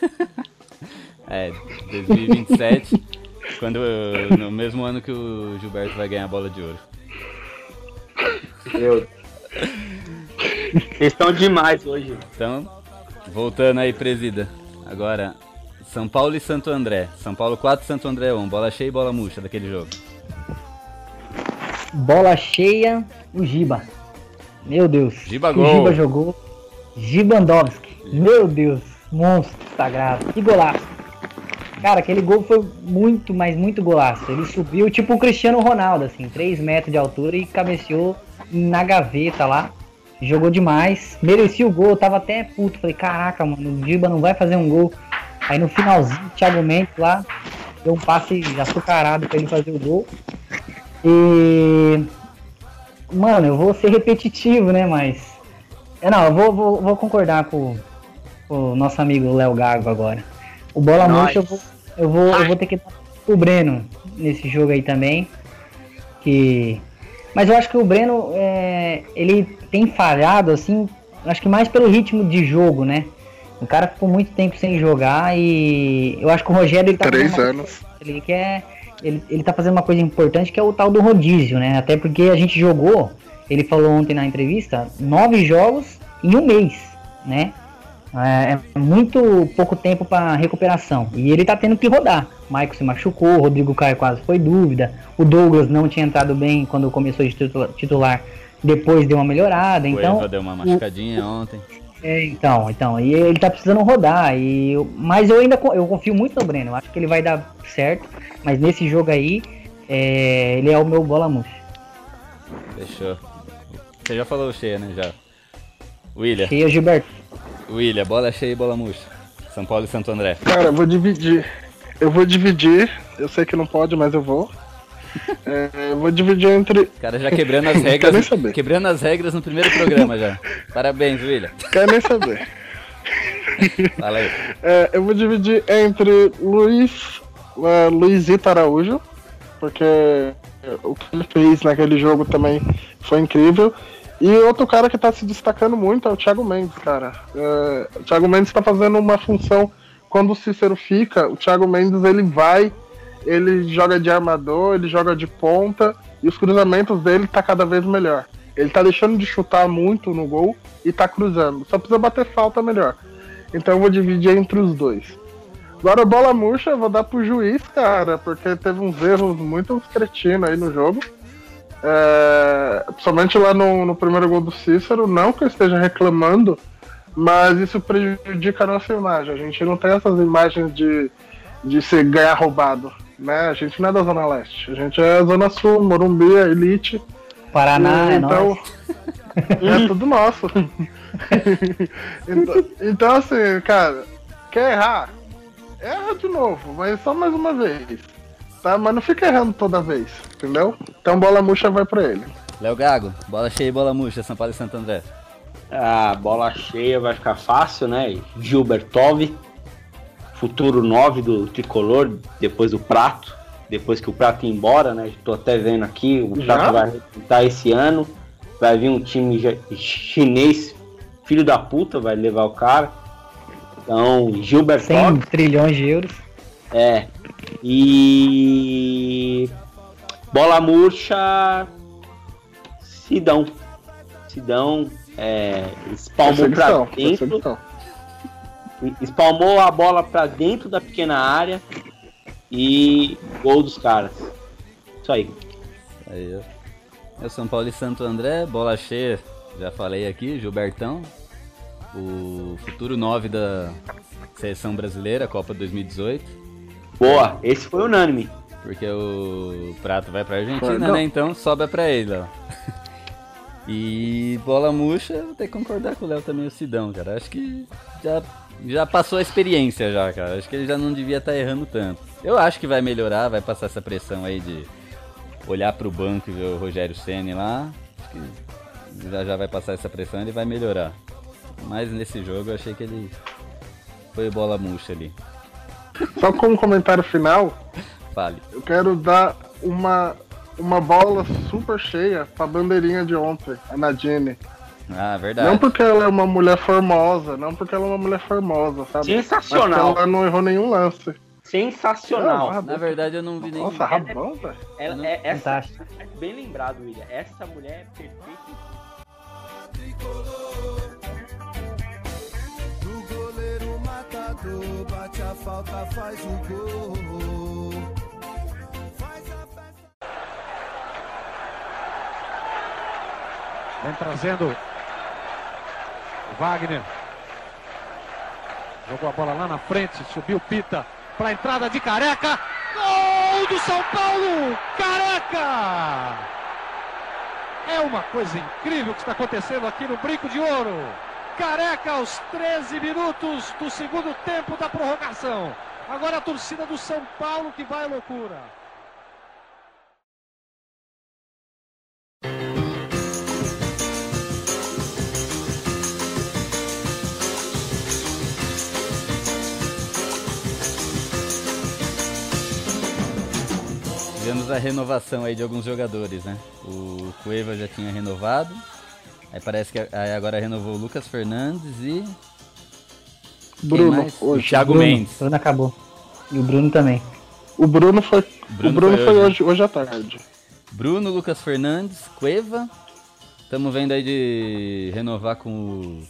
É, 2027, quando no mesmo ano que o Gilberto vai ganhar a bola de ouro. Eu... Vocês estão demais hoje. Então, voltando aí, presida. Agora, São Paulo e Santo André. São Paulo 4, Santo André 1. Bola cheia e bola murcha daquele jogo. Bola cheia, o Giba. Meu Deus. Giba o gol. Giba jogou. Gibandowski. Meu Deus. Monstro sagrado. Que golaço. Cara, aquele gol foi muito, mas muito golaço. Ele subiu tipo o Cristiano Ronaldo, assim, 3 metros de altura e cabeceou na gaveta lá. Jogou demais. Merecia o gol, eu tava até puto. Falei, caraca, mano, o Giba não vai fazer um gol. Aí no finalzinho, o Thiago Mendes lá deu um passe açucarado pra ele fazer o gol. E. Mano, eu vou ser repetitivo, né? Mas. É, não, eu vou, vou, vou concordar com, com o nosso amigo Léo Gago agora. O bola Nós. murcha eu vou, eu, vou, eu vou ter que dar o Breno nesse jogo aí também. Que. Mas eu acho que o Breno, é, ele tem falhado, assim, acho que mais pelo ritmo de jogo, né? O cara ficou muito tempo sem jogar e eu acho que o Rogério ele tá Três anos. ele quer. Ele, ele tá fazendo uma coisa importante que é o tal do rodízio, né? Até porque a gente jogou, ele falou ontem na entrevista, nove jogos em um mês, né? É, é muito pouco tempo para recuperação. E ele tá tendo que rodar. O Maicon se machucou, o Rodrigo Caio quase foi dúvida. O Douglas não tinha entrado bem quando começou de titula- titular. Depois deu uma melhorada. O Então, Eva deu uma machucadinha ontem. é, então, então, e ele tá precisando rodar, e mas eu ainda eu confio muito no Breno, eu acho que ele vai dar certo, mas nesse jogo aí, é, ele é o meu bola murcha. Fechou. Você já falou cheia, né? Já. William, Cheia Gilberto. William, bola cheia e bola murcha. São Paulo e Santo André. Cara, eu vou dividir. Eu vou dividir. Eu sei que não pode, mas eu vou. É, eu vou dividir entre. Cara já quebrando as Quero nem regras. saber. quebrando as regras no primeiro programa já. Parabéns, William. Quero nem saber. Fala aí. É, eu vou dividir entre Luiz, é, Luizito Araújo, porque o que ele fez naquele jogo também foi incrível. E outro cara que tá se destacando muito é o Thiago Mendes, cara. É, o Thiago Mendes tá fazendo uma função. Quando o Cícero fica, o Thiago Mendes ele vai, ele joga de armador, ele joga de ponta, e os cruzamentos dele tá cada vez melhor. Ele tá deixando de chutar muito no gol e tá cruzando. Só precisa bater falta melhor. Então eu vou dividir entre os dois. Agora, bola murcha, eu vou dar pro juiz, cara, porque teve uns erros muito cretinos aí no jogo. É, principalmente lá no, no primeiro gol do Cícero, não que eu esteja reclamando, mas isso prejudica a nossa imagem. A gente não tem essas imagens de, de se ganhar roubado, né? A gente não é da Zona Leste, a gente é Zona Sul, Morumbi, é Elite. Paraná, é então, nóis. é tudo nosso. então, então, assim, cara, quer errar? Erra de novo, mas só mais uma vez. Tá? Mas não fica errando toda vez, entendeu? Então bola murcha vai pra ele. Léo Gago, bola cheia e bola murcha. São Paulo e Santo André. A bola cheia vai ficar fácil, né? Gilbertov, futuro 9 do tricolor, depois do Prato, depois que o Prato ir embora, né? Tô até vendo aqui, o Já? Prato vai representar esse ano. Vai vir um time chinês, filho da puta, vai levar o cara. Então, 100 Gilbertov, trilhões de euros. É. E Bola murcha. Sidão. Sidão é, espalmou pra dentro. Espalmou a bola pra dentro da pequena área. E gol dos caras. Isso aí. Aí, ó. É o São Paulo e Santo André, bola cheia, já falei aqui, Gilbertão. O futuro 9 da seleção brasileira, Copa 2018. Boa, esse foi unânime. Porque o Prato vai pra Argentina, não. né? Então sobra pra ele, ó. E bola murcha, vou ter que concordar com o Léo também, o Sidão, cara. Acho que já, já passou a experiência já, cara. Acho que ele já não devia estar errando tanto. Eu acho que vai melhorar, vai passar essa pressão aí de olhar pro banco e ver o Rogério Ceni lá. Acho que já, já vai passar essa pressão e ele vai melhorar. Mas nesse jogo eu achei que ele foi bola murcha ali. Só como comentário final, Fale. eu quero dar uma, uma bola super cheia pra bandeirinha de ontem, a Nadine. Ah, verdade. Não porque ela é uma mulher formosa, não porque ela é uma mulher formosa, sabe? Sensacional. ela não errou nenhum lance. Sensacional. Ah, Na verdade eu não vi nem. Nossa, rabão, velho. Ela, é, essa, Fantástico. bem lembrado, William. Essa mulher é perfeita. Bate a falta, faz o gol. Faz a festa. Vem trazendo Wagner. Jogou a bola lá na frente, subiu Pita para a entrada de Careca. Gol do São Paulo! Careca! É uma coisa incrível que está acontecendo aqui no Brinco de Ouro. Careca aos 13 minutos do segundo tempo da prorrogação. Agora a torcida do São Paulo que vai à loucura. Tivemos a renovação aí de alguns jogadores, né? O Cueva já tinha renovado. Aí parece que aí agora renovou o Lucas Fernandes e. Bruno, hoje. O Thiago Bruno, Mendes. Bruno acabou. E o Bruno também. O Bruno foi, Bruno o Bruno foi foi, hoje, hoje, hoje à tarde. Bruno, Lucas Fernandes, Cueva. Estamos vendo aí de renovar com o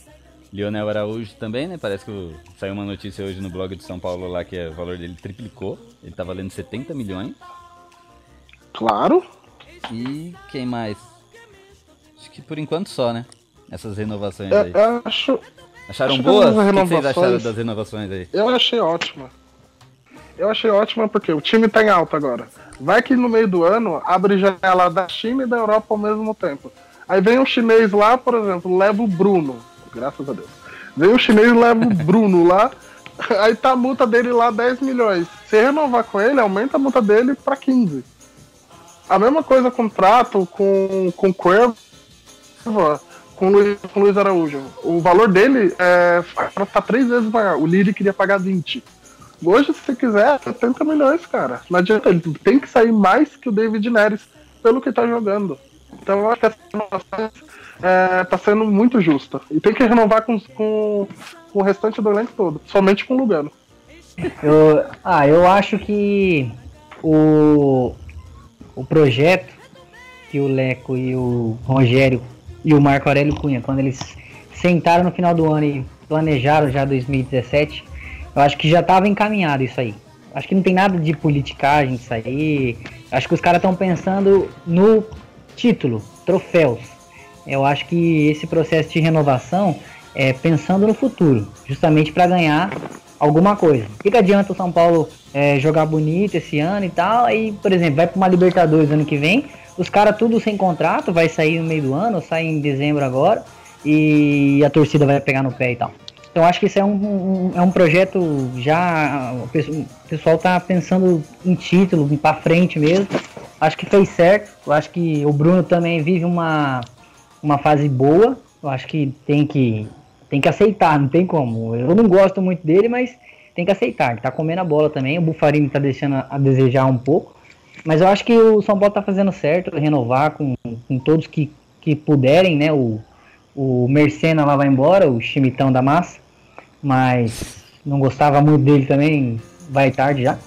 Lionel Araújo também, né? Parece que o- saiu uma notícia hoje no blog do São Paulo lá que o valor dele triplicou. Ele tá valendo 70 milhões. Claro. E quem mais? Acho que por enquanto só, né? Essas renovações aí. Eu, acho, Acharam acho boas? O que vocês renovações- acharam das renovações aí? eu achei ótima. Eu achei ótima porque o time tá em alta agora. Vai que no meio do ano abre janela da China e da Europa ao mesmo tempo. Aí vem um chinês lá, por exemplo, leva o Bruno. Graças a Deus. Vem um chinês leva o Bruno lá. Aí tá a multa dele lá 10 milhões. Se renovar com ele, aumenta a multa dele pra 15. A mesma coisa contrato com, com o Cuervo, com o Luiz, com o Luiz Araújo. O valor dele é tá três vezes maior. O Lille queria pagar 20. Hoje, se você quiser, 70 milhões, cara. Não adianta, ele tem que sair mais que o David Neres pelo que tá jogando. Então eu acho que essa renovação é, tá sendo muito justa. E tem que renovar com, com, com o restante do elenco todo, somente com o Lugano. Eu, ah, eu acho que o, o projeto que o Leco e o Rogério e o Marco Aurélio Cunha, quando eles sentaram no final do ano e planejaram já 2017, eu acho que já estava encaminhado isso aí. Acho que não tem nada de politicagem disso aí. Acho que os caras estão pensando no título, troféus. Eu acho que esse processo de renovação é pensando no futuro, justamente para ganhar alguma coisa. O que, adianta o São Paulo é, jogar bonito esse ano e tal, aí, por exemplo, vai para uma Libertadores ano que vem, os caras tudo sem contrato, vai sair no meio do ano, sai em dezembro agora, e a torcida vai pegar no pé e tal. Então acho que isso é um, um- é um projeto já. O pessoal tá pensando em título, em pra frente mesmo. Acho que fez certo. Eu acho que o Bruno também vive uma, uma fase boa. Eu acho que tem que tem que aceitar, não tem como. Eu não gosto muito dele, mas tem que aceitar. Ele tá comendo a bola também. O Bufarini tá deixando a- a desejar um pouco. Mas eu acho que o São Paulo tá fazendo certo, renovar com, com todos que, que puderem, né? O, o Mercena lá vai embora, o chimitão da massa. Mas não gostava muito dele também, vai tarde já.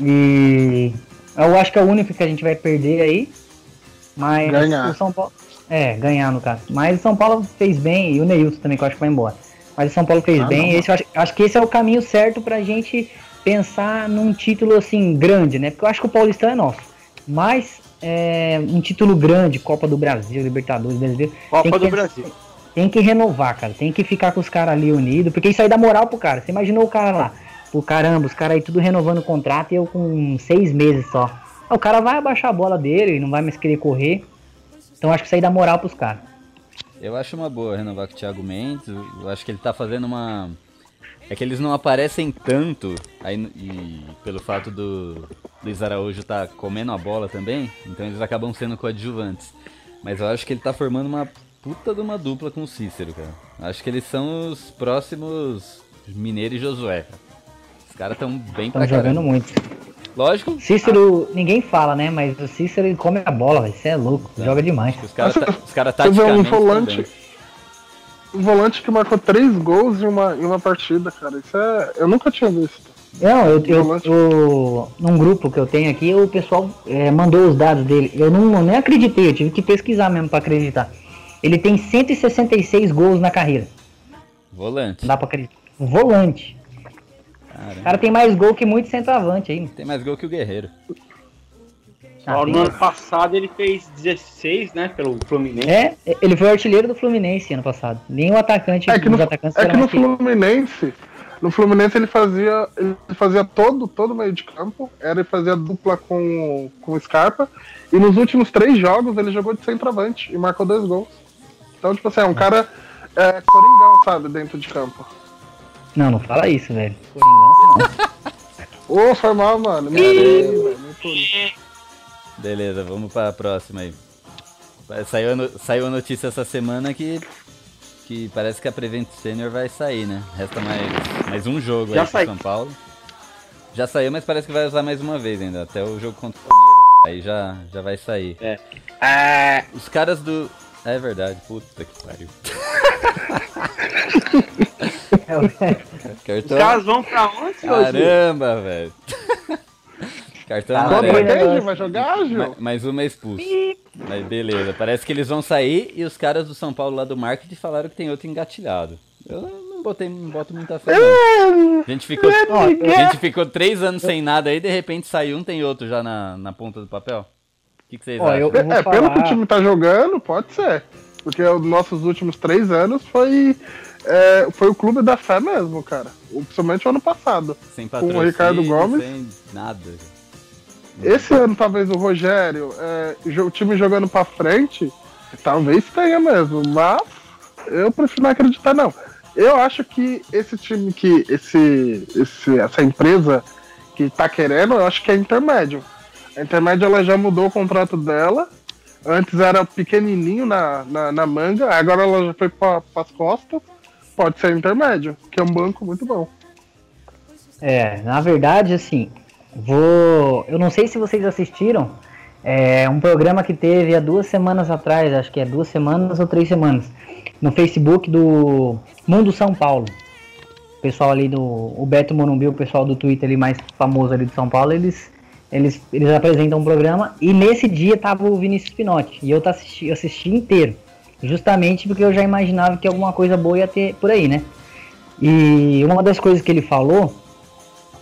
E Eu acho que é o único que a gente vai perder aí. Mas Ganhar. o São Paulo. É, ganhar no caso. Mas o São Paulo fez bem, e o Neilson também, que eu acho que vai embora. Mas o São Paulo fez Ah, bem. não. Esse, acho, acho que esse é o caminho certo pra gente pensar num título assim, grande, né? Porque eu acho que o Paulistão é nosso. Mas é, um título grande, Copa do Brasil, Libertadores, Brasileiro. Copa tem que do ter- Brasil. Tem que renovar, cara. Tem que ficar com os caras ali unidos. Porque isso aí dá moral pro cara. Você imaginou o cara lá? Pô, caramba, os caras aí tudo renovando o contrato e eu com seis meses só. Ah, O cara vai abaixar a bola dele, não vai mais querer correr. Então acho que isso aí dá moral pros caras. Eu acho uma boa renovar com o Thiago Mendes. Eu acho que ele tá fazendo uma. É que eles não aparecem tanto, aí, e pelo fato do Luiz Araújo tá comendo a bola também, então eles acabam sendo coadjuvantes. Mas eu acho que ele tá formando uma puta de uma dupla com o Cícero, cara. Acho que eles são os próximos Mineiro e Josué. Os caras tão bem Estão jogando muito. Lógico, Cícero, ninguém fala, né? Mas o Cícero ele come a bola, velho. Você é louco. Joga demais. os caras tá, os cara vê um taticamente volante. Um volante que marcou três gols em uma, em uma partida, cara. Isso é. Eu nunca tinha visto. Não, eu, eu, Volante. eu- num grupo que eu tenho aqui, o pessoal é, mandou os dados dele. Eu não, nem acreditei, eu tive que pesquisar mesmo pra acreditar. Ele tem 166 gols na carreira. Volante. Dá pra acreditar. Um volante. O Caramba. cara tem mais gol que muito centroavante aí. Tem mais gol que o Guerreiro. Ah, no ano passado ele fez 16, né, pelo Fluminense. É, ele foi artilheiro do Fluminense ano passado. Nem o atacante É que no, atacantes é que no Fluminense. No Fluminense ele fazia. Ele fazia todo, todo o meio de campo. Era ele fazia dupla com, com o Scarpa. E nos últimos três jogos ele jogou de centroavante e marcou dois gols. Então, tipo assim, é um cara é, coringão, sabe, dentro de campo. Não, não fala isso, velho. Coringão, não. Ô, foi mal, mano. Me me puni. Beleza, vamos pra próxima aí. Saiu a, no- saiu a notícia essa semana que, que parece que a Prevent Senior vai sair, né? Resta mais, mais um jogo Já aí pro saiu. São Paulo. Já saiu, mas parece que vai usar mais uma vez ainda, até o jogo contra o Palmeiras. Aí já, já vai sair. É, Os caras do. É verdade, puta que pariu. os Cartão. caras vão pra onde hoje? Caramba, velho. Cartão Tá, amarelo. Vai jogar, Gil? Ma- Mais uma é expulso. Mas beleza, parece que eles vão sair e os caras do São Paulo lá do marketing falaram que tem outro engatilhado. Eu não botei, não boto muita fé não. A gente ficou, Ó, a gente ficou três anos sem nada aí, de repente saiu um, tem outro já na, na ponta do papel. O que, que vocês Ó, acham? eu- É, vou é, pelo que o falar- time tá jogando, pode ser. Porque os nossos últimos três anos foi, é, foi o clube da fé mesmo, cara. O- Principalmente o ano passado. Sem o patrocínio, Ricardo Gomes. sem nada. Esse ano, talvez, o Rogério, é, o time jogando pra frente, talvez tenha mesmo, mas eu prefiro não acreditar, não. Eu acho que esse time que. Esse, esse, essa empresa que tá querendo, eu acho que é intermédio. A intermédio ela já mudou o contrato dela. Antes era pequenininho na, na, na manga, agora ela já foi para as costas. Pode ser intermédio, que é um banco muito bom. É, na verdade, assim, vou. Eu não sei se vocês assistiram. É um programa que teve há duas semanas atrás, acho que é duas semanas ou três semanas, no Facebook do Mundo São Paulo. O pessoal ali do. O Beto Morumbi, o pessoal do Twitter ali mais famoso ali de São Paulo, eles, eles, eles apresentam um programa e nesse dia tava o Vinícius Pinotti. E eu tá assisti, assisti inteiro. Justamente porque eu já imaginava que alguma coisa boa ia ter por aí, né? E uma das coisas que ele falou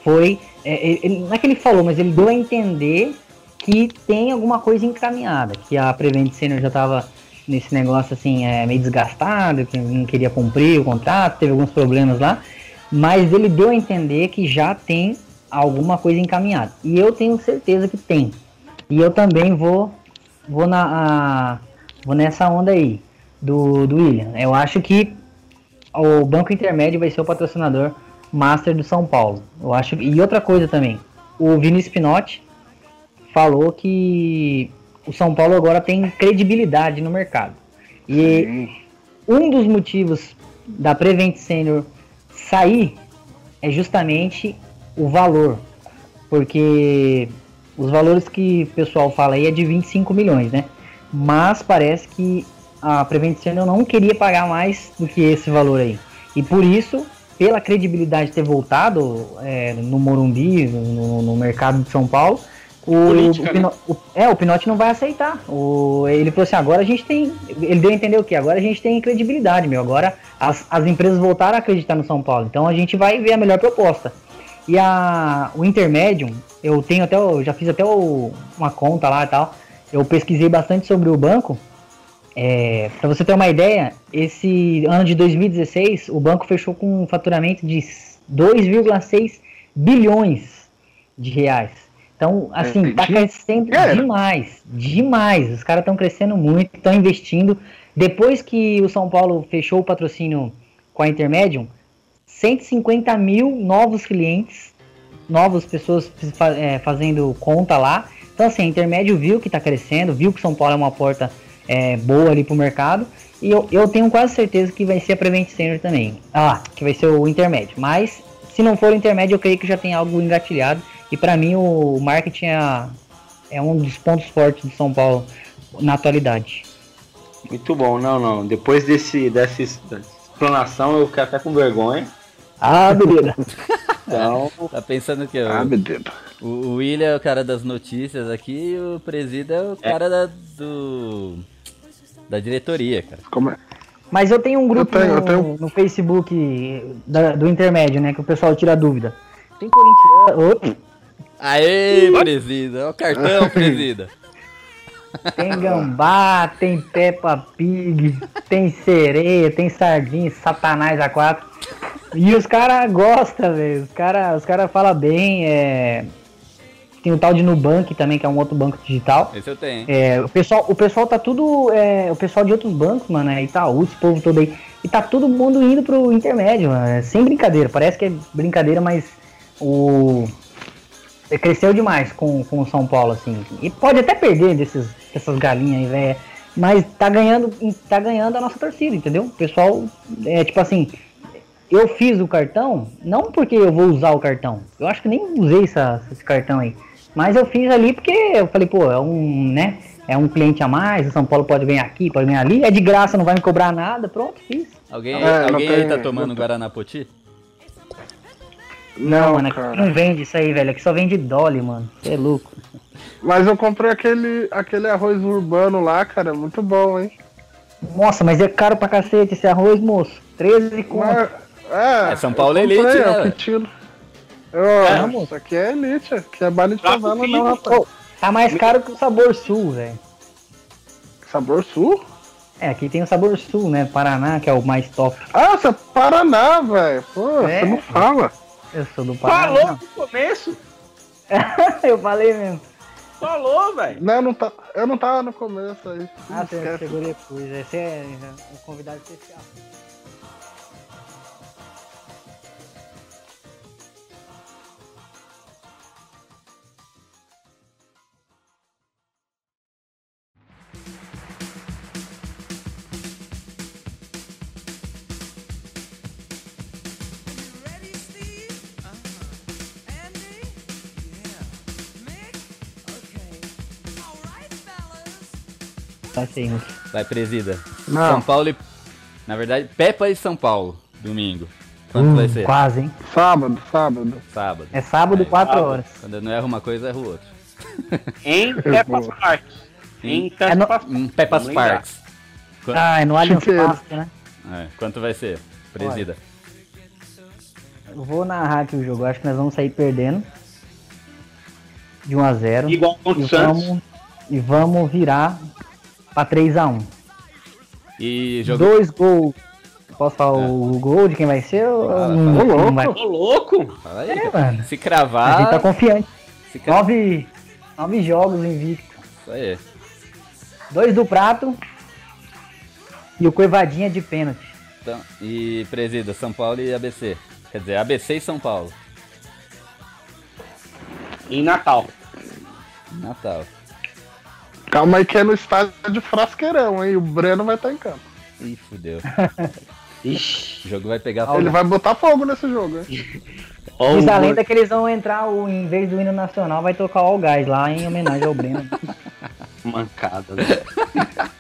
foi. é, ele- ele- não é que ele falou, mas ele deu a entender que tem alguma coisa encaminhada, que a Prevent Senior já estava nesse negócio assim, é, meio desgastado, que não queria cumprir o contrato, teve alguns problemas lá, mas ele deu a entender que já tem alguma coisa encaminhada. E eu tenho certeza que tem. E eu também vou vou na a- vou nessa onda aí do, do William. Eu acho que o Banco Intermédio vai ser o patrocinador master do São Paulo. Eu acho e outra coisa também. O Vinícius Pinotti falou que o São Paulo agora tem credibilidade no mercado. E um dos motivos da Prevent Senior sair é justamente o valor. Porque os valores que o pessoal fala aí é de 25 milhões, né? Mas parece que a Prevent Senior não queria pagar mais do que esse valor aí. E por isso, pela credibilidade ter voltado é, no Morumbi, no, no mercado de São Paulo, O, Política, o Pino- o- é, o Pinote não vai aceitar. O, ele falou assim, agora a gente tem. Ele deu a entender o quê? Agora a gente tem credibilidade, meu. Agora as, as empresas voltaram a acreditar no São Paulo. Então a gente vai ver a melhor proposta. E a, o Intermédium, eu tenho até. o- já fiz até o- uma conta lá e tal. Eu pesquisei bastante sobre o banco. É, para você ter uma ideia, esse ano de 2016, o banco fechou com um faturamento de 2,6 bilhões de reais. Então, assim, tá de crescendo demais, demais. Os caras estão crescendo muito, estão investindo. Depois que o São Paulo fechou o patrocínio com a Intermedium, 150 mil novos clientes, novas pessoas é, fazendo conta lá. Então, assim, a Intermédio viu que está crescendo, viu que São Paulo é uma porta é, boa ali pro mercado. E eu, eu tenho quase certeza que vai ser a Prevent Senior também. Ah, que vai ser o intermédio. Mas, se não for o intermédio, eu creio que já tem algo engatilhado. E para mim, o marketing é, é um dos pontos fortes de São Paulo na atualidade. Muito bom, não, não. Depois desse, dessa es- dessa explanação, eu fiquei até com vergonha. Ah, beleza. Então, Tá pensando que Ah, o, o, o William é o cara das notícias aqui e o Presida é o cara da, do, da diretoria, cara. Como é? Mas eu tenho um grupo Eu tenho- no, eu tenho- no Facebook da- do intermédio, né? Que o pessoal tira dúvida. Tem corintiano. Opa, Aê, Presida! Olha o cartão, Presida! Tem gambá, tem Peppa Pig, tem sereia, tem sardinha, satanás a quatro. E os caras gostam, velho. Os caras os cara falam bem. É... Tem o tal de Nubank também, que é um outro banco digital. Esse eu tenho. É, o, pessoal, o pessoal tá tudo. é, o pessoal de outros bancos, mano, é Itaú, esse povo todo aí. E tá todo mundo indo pro intermédio, mano. é sem brincadeira. Parece que é brincadeira, mas o. é, Cresceu demais com, com o São Paulo, assim. E pode até perder desses, dessas galinhas aí, velho. Mas tá ganhando, tá ganhando a nossa torcida, entendeu? O pessoal, é tipo assim, eu fiz o cartão, não porque eu vou usar o cartão. Eu acho que nem usei essa- esse cartão aí. Mas eu fiz ali porque eu falei, pô, é um, né? É um cliente a mais, o São Paulo pode ganhar aqui, pode ganhar ali, é de graça, não vai me cobrar nada, pronto, fiz. Alguém, É, não alguém aí tá tomando não tem. Guaraná Poti? Não, mano, aqui cara. não vende isso aí, velho. Aqui só vende Dolly, mano. Você é louco. Mas eu comprei aquele, aquele arroz urbano lá, cara, muito bom, hein? Nossa, mas é caro pra cacete esse arroz, moço. 13 conto. Mas, é, É, São Paulo é elite, comprei, né, Vamos. isso aqui é elite, aqui é baile de favela fino. não, rapaz. Ô, tá mais caro que o Sabor Sul, velho. Sabor sul? É, aqui tem o Sabor Sul, né? Paraná, que é o mais top. Ah, você é Paraná, velho. Pô, É. você não fala. Eu sou do Paraná. falou no começo. eu falei mesmo. Falou, velho. Não, não tá, eu não tava no começo aí. Ah, você chegou depois. Esse é um convidado especial. Fellas. Tá sem. Vai, Presida. Não. São Paulo e. Na verdade, Peppa e São Paulo, domingo. Quanto vai ser? Hum, Quase, hein? Sábado, sábado. Sábado. É sábado, É, 4 sábado. horas. Quando eu não erro uma coisa, erro outra. Em Peppas Park. Em É no- Peppas Em Peppas. Parks. Qu- Ah, é no Allianz. Parque, né? É, quanto vai ser, Presida? Eu vou narrar aqui o jogo. Eu acho que nós vamos sair perdendo. De 1 a 0 Igual contra o Santos. vamos, e vamos virar pra 3x1. E jogo. Dois gols. Posso falar o gol de quem vai ser? ou Fala, não, fala. não Ô, vai? Ô, louco. Fala aí, É, mano. Se A cravar. gente tá confiante. se cra- Nove, nove jogos invicto. Isso aí. Dois do prato. E o Coivadinha de pênalti. Então, e Presida, São Paulo e ABC. Quer dizer, ABC e São Paulo. Em Natal. Natal. Calma aí que é no estádio de Frasqueirão, hein? O Breno vai estar em campo. Ih, fudeu. Ixi. O jogo vai pegar Ele fogo. vai botar fogo nesse jogo, hein? Diz a lenda que eles vão entrar, o, em vez do hino nacional, vai tocar o All Guys lá em homenagem ao Breno. Mancada, né?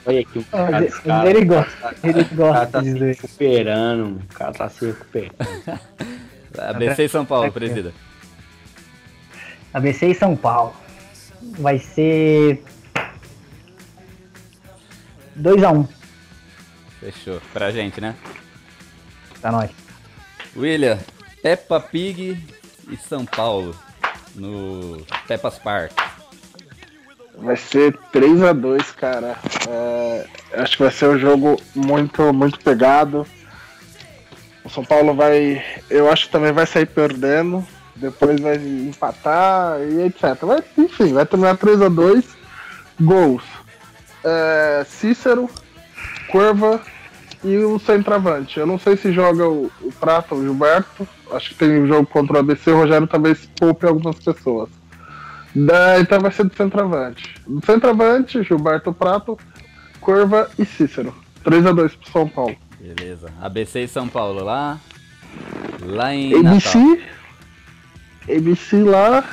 Olha aqui o cara desse cara. ele gosta, ele O cara gosta tá de se recuperando. O cara tá se recuperando. ABC e São Paulo, Presida. ABC e São Paulo. vai ser 2x1 Fechou. Pra gente, né? pra nós. William, Peppa Pig e São Paulo no Peppas Park. Vai ser 3 a 2 cara. É, acho que vai ser um jogo muito, muito pegado. O São Paulo vai. Eu acho que também vai sair perdendo. Depois vai empatar e etc. Vai, enfim, vai terminar 3 a 2 Gols. É, Cícero, Curva e o centroavante. Eu não sei se joga o, o Prata ou o Gilberto. Acho que tem um jogo contra o ABC. O Rogério talvez poupe algumas pessoas. Da, então vai ser do centroavante. Do centroavante, Gilberto Prato, Curva e Cícero. 3x2 pro São Paulo. Beleza. ABC e São Paulo lá. Lá em Natal. ABC. ABC lá.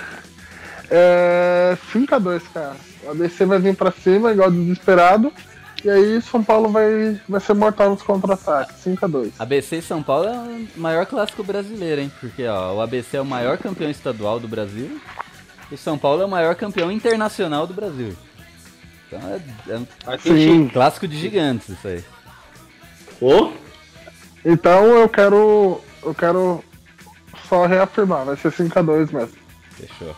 É, 5x2, cara. O ABC vai vir pra cima, igual desesperado. E aí São Paulo vai, vai ser mortal nos contra-ataques. 5x2. ABC e São Paulo é o maior clássico brasileiro, hein? Porque ó, o ABC é o maior campeão estadual do Brasil e o São Paulo é o maior campeão internacional do Brasil. Então é, é um clássico de gigantes isso aí. Ô, Então eu quero. Eu quero só reafirmar, vai ser 5x2 mesmo. Fechou.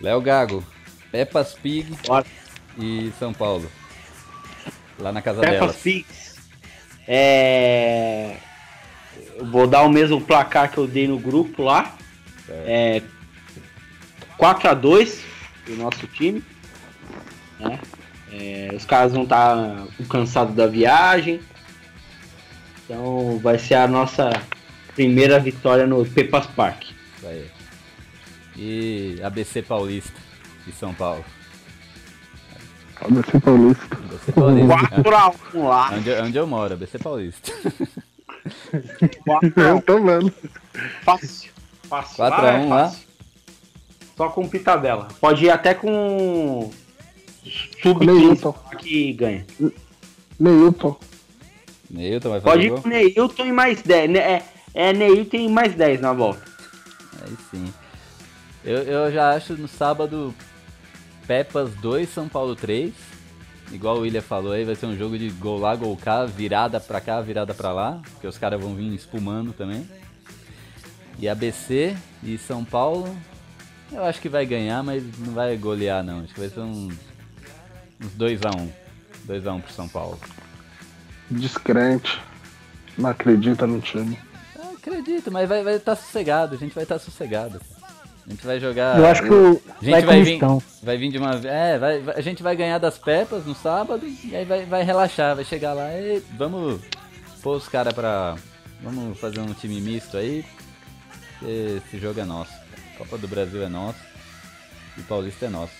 Léo Gago, Peppas Pig Bora. e São Paulo. Lá na casa Peppa delas. Pix. É. Eu vou dar o mesmo placar que eu dei no grupo lá. É. 4x2 pro nosso time. né? É, os caras vão estar cansados da viagem. Então vai ser a nossa primeira vitória no Pepas Park. Isso aí. E ABC Paulista de São Paulo. ABC Paulista. ABC Paulista. 4x1 lá. É onde, é onde eu moro, ABC Paulista. Eu tô vendo. Fácil. Fácil. 4 a Lá é 1 lá? fácil. Só com pitadela. Pode ir até com sub-15 Neilton. que ganha. Neilton. Neilton vai Pode fazer ir gol? com Neilton e mais 10. né? É, é Neilton e mais 10 na volta. Aí sim. Eu, eu já acho no sábado Pepas 2, São Paulo 3. Igual o William falou aí, vai ser um jogo de gol lá, gol cá, virada pra cá, virada pra lá. Porque os caras vão vir espumando também. E ABC e São Paulo, eu acho que vai ganhar, mas não vai golear não. Acho que vai ser um, uns 2x1. 2x1 pro São Paulo. Descrente. Não acredita no time. Eu acredito, mas vai estar vai tá sossegado, a gente vai estar sossegado. A gente vai jogar. Eu acho que o, A gente vai, vai vir, vai vir de uma É, vai, a gente vai ganhar das Pepas no sábado e aí vai, vai relaxar, vai chegar lá e vamos pôr os caras pra. Vamos fazer um time misto aí. porque Esse jogo é nosso. Copa do Brasil é nosso. E Paulista é nosso.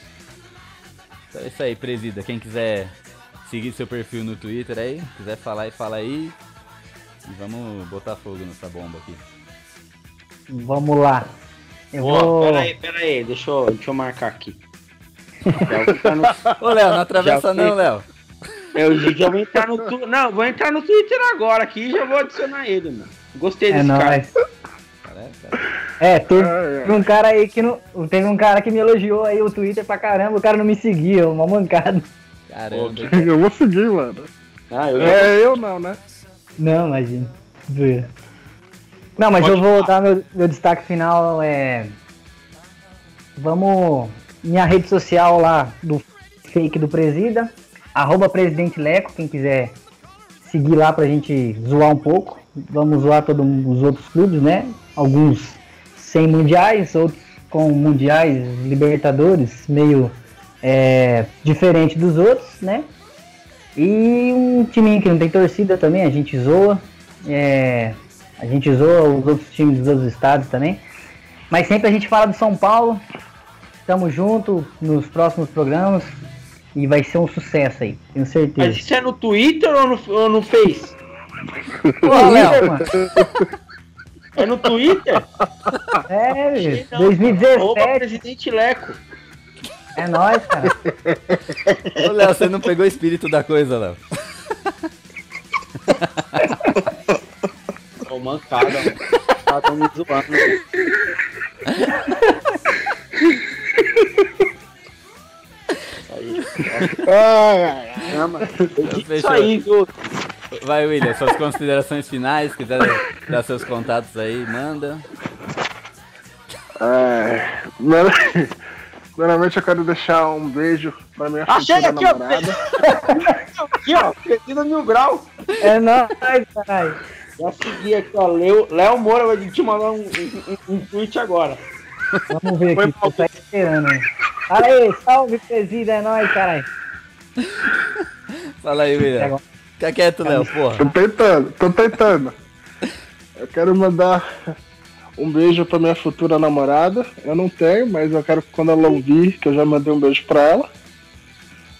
Então é isso aí, presida. Quem quiser seguir seu perfil no Twitter aí, quiser falar e fala aí. E vamos botar fogo nessa bomba aqui. Vamos lá. Eu vou. pera aí, pera aí, deixa eu, deixa eu marcar aqui. Vou no- Ô Léo, não atravessa Já não, fui. Léo. Eu já vou entrar no tu... Não, vou entrar no Twitter agora aqui e já vou adicionar ele, mano. Gostei É desse cara. nóis. Cara, cara. É, teve, É, é. um cara aí que não. Teve um cara que me elogiou aí o Twitter pra caramba, o cara não me seguia, uma mancada. Caramba. Eu vou seguir, mano. Ah, eu É, eu não, né? Não, imagina. Zoeira. Não, mas Pode eu vou falar. dar meu, meu destaque final. É... Vamos. Minha rede social lá do fake do Presida. Arroba Presidente Leco, quem quiser seguir lá pra gente zoar um pouco. Vamos zoar todos os outros clubes, né? Alguns sem mundiais, outros com mundiais, libertadores, meio é, diferente dos outros, né? E um timinho que não tem torcida também, a gente zoa. É, a gente zoa os outros times dos outros estados também. Mas sempre a gente fala do São Paulo. Tamo junto nos próximos programas. E vai ser um sucesso aí, tenho Mas certeza. isso é no Twitter ou no, ou no Face? Ô, Léo, mano. É no Twitter? É, não. 2017. Arroba Presidente Leco. É nóis, cara. Ô Léo, você não pegou o espírito da coisa, Léo. Mancada, mano. Tá tão me zoando. Ai, ai, ai. Chama. Isso aí, viu? Vai, William, suas considerações finais, quiser dar seus contatos aí, manda. É, Primeiramente eu quero deixar um beijo pra minha Achei futura aqui, ó. namorada. Aqui, ó, Crescida Mil Grau. É nóis, caralho. Já segui aqui, ó. Léo, Léo Moura vai te mandar um, um, um tweet agora. Vamos ver Foi aqui, tô tá esperando aí. Aê, salve, presida, é nóis, caralho. Fala aí, William. Fica quieto, Léo, porra. Tô tentando, tô tentando. Eu quero mandar um beijo pra minha futura namorada. Eu não tenho, mas eu quero que quando ela ouvir, que eu já mandei um beijo pra ela.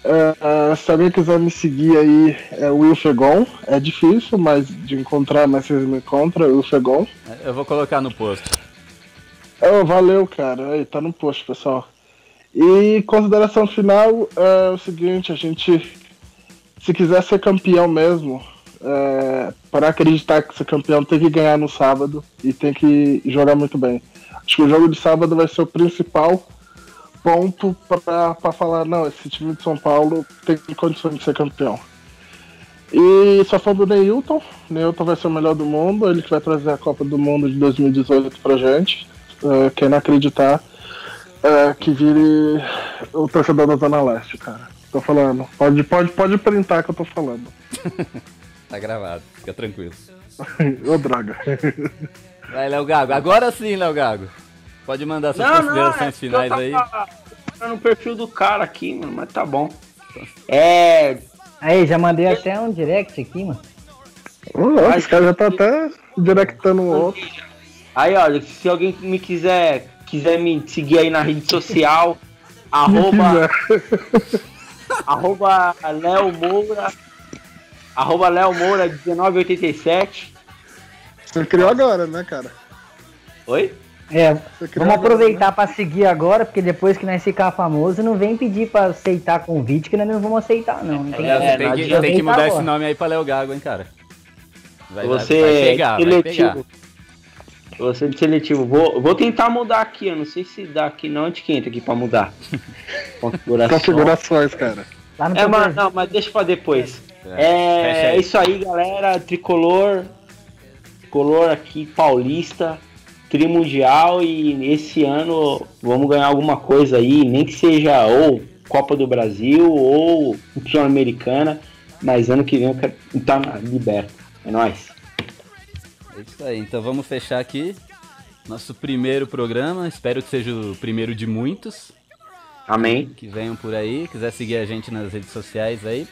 É, se alguém quiser me seguir aí, é o Will Fegon. É difícil, mas de encontrar, mas vocês me encontram, Will Fegon. Eu vou colocar no post. Oh, valeu, cara. Aí, tá no post, pessoal. E consideração final é o seguinte, a gente se quiser ser campeão mesmo, é, para acreditar que ser campeão tem que ganhar no sábado e tem que jogar muito bem. Acho que o jogo de sábado vai ser o principal ponto para falar, não, esse time de São Paulo tem condições de ser campeão. E só falta o Neilton. Neilton vai ser o melhor do mundo, ele que vai trazer a Copa do Mundo de 2018 pra gente. É, quem não acreditar, é, que vire o torcedor da Zona Leste, cara. Tô falando. Pode, pode, pode printar que eu tô falando. Tá gravado, fica tranquilo. Ô, droga. Vai, Léo Gago. Agora sim, Léo Gago. Pode mandar suas considerações finais aí. Tá no perfil do cara aqui, mano, mas tá bom. É. Aí, já mandei até um direct aqui, mano. Ô, louco, Esse cara já tá até directando o outro. Aí, olha, se alguém me quiser, quiser me seguir aí na rede social, arroba, quiser. arroba Léo Moura, arroba Léo Moura 1987. Você criou agora, né, cara? Oi? É, vamos aproveitar pra seguir agora, porque depois que nós ficar famoso, não vem pedir pra aceitar convite, que nós não vamos aceitar, não. Não tem Léo, É, tem que, tem que mudar agora. esse nome aí pra Léo Gago, hein, cara. Vai, Você vai é vai pegar. seletivo. Você é de seletivo. Vou, vou tentar mudar aqui. Eu não sei se dá aqui não. Onde que entra aqui pra mudar? Configurações, cara. Lá no É, mas, não, mas deixa pra depois. fecha É, aí. isso aí, galera. Tricolor. Tricolor aqui, paulista. Trimundial. E esse ano vamos ganhar alguma coisa aí. Nem que seja ou Copa do Brasil ou Sul-Americana. Mas ano que vem eu quero estar na liberta. É nóis. É isso aí, então vamos fechar aqui nosso primeiro programa. Espero que seja o primeiro de muitos Amém. que venham por aí. Quiser seguir a gente nas redes sociais aí.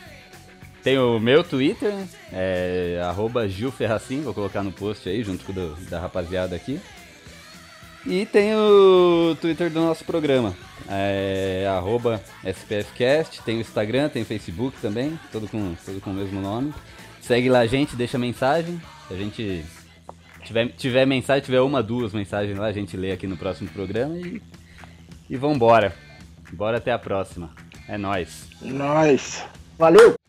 Tem o meu Twitter, é arroba Gil Ferracin, vou colocar no post aí, junto com o do- da rapaziada aqui. E tem o Twitter do nosso programa, é arroba SPFcast, tem o Instagram, tem o Facebook também, todo com, todo com o mesmo nome. Segue lá a gente, deixa mensagem, se a gente tiver, tiver mensagem, tiver uma, duas mensagens lá, a gente lê aqui no próximo programa e, e vambora. Bora até a próxima. É nóis. Nós. Valeu!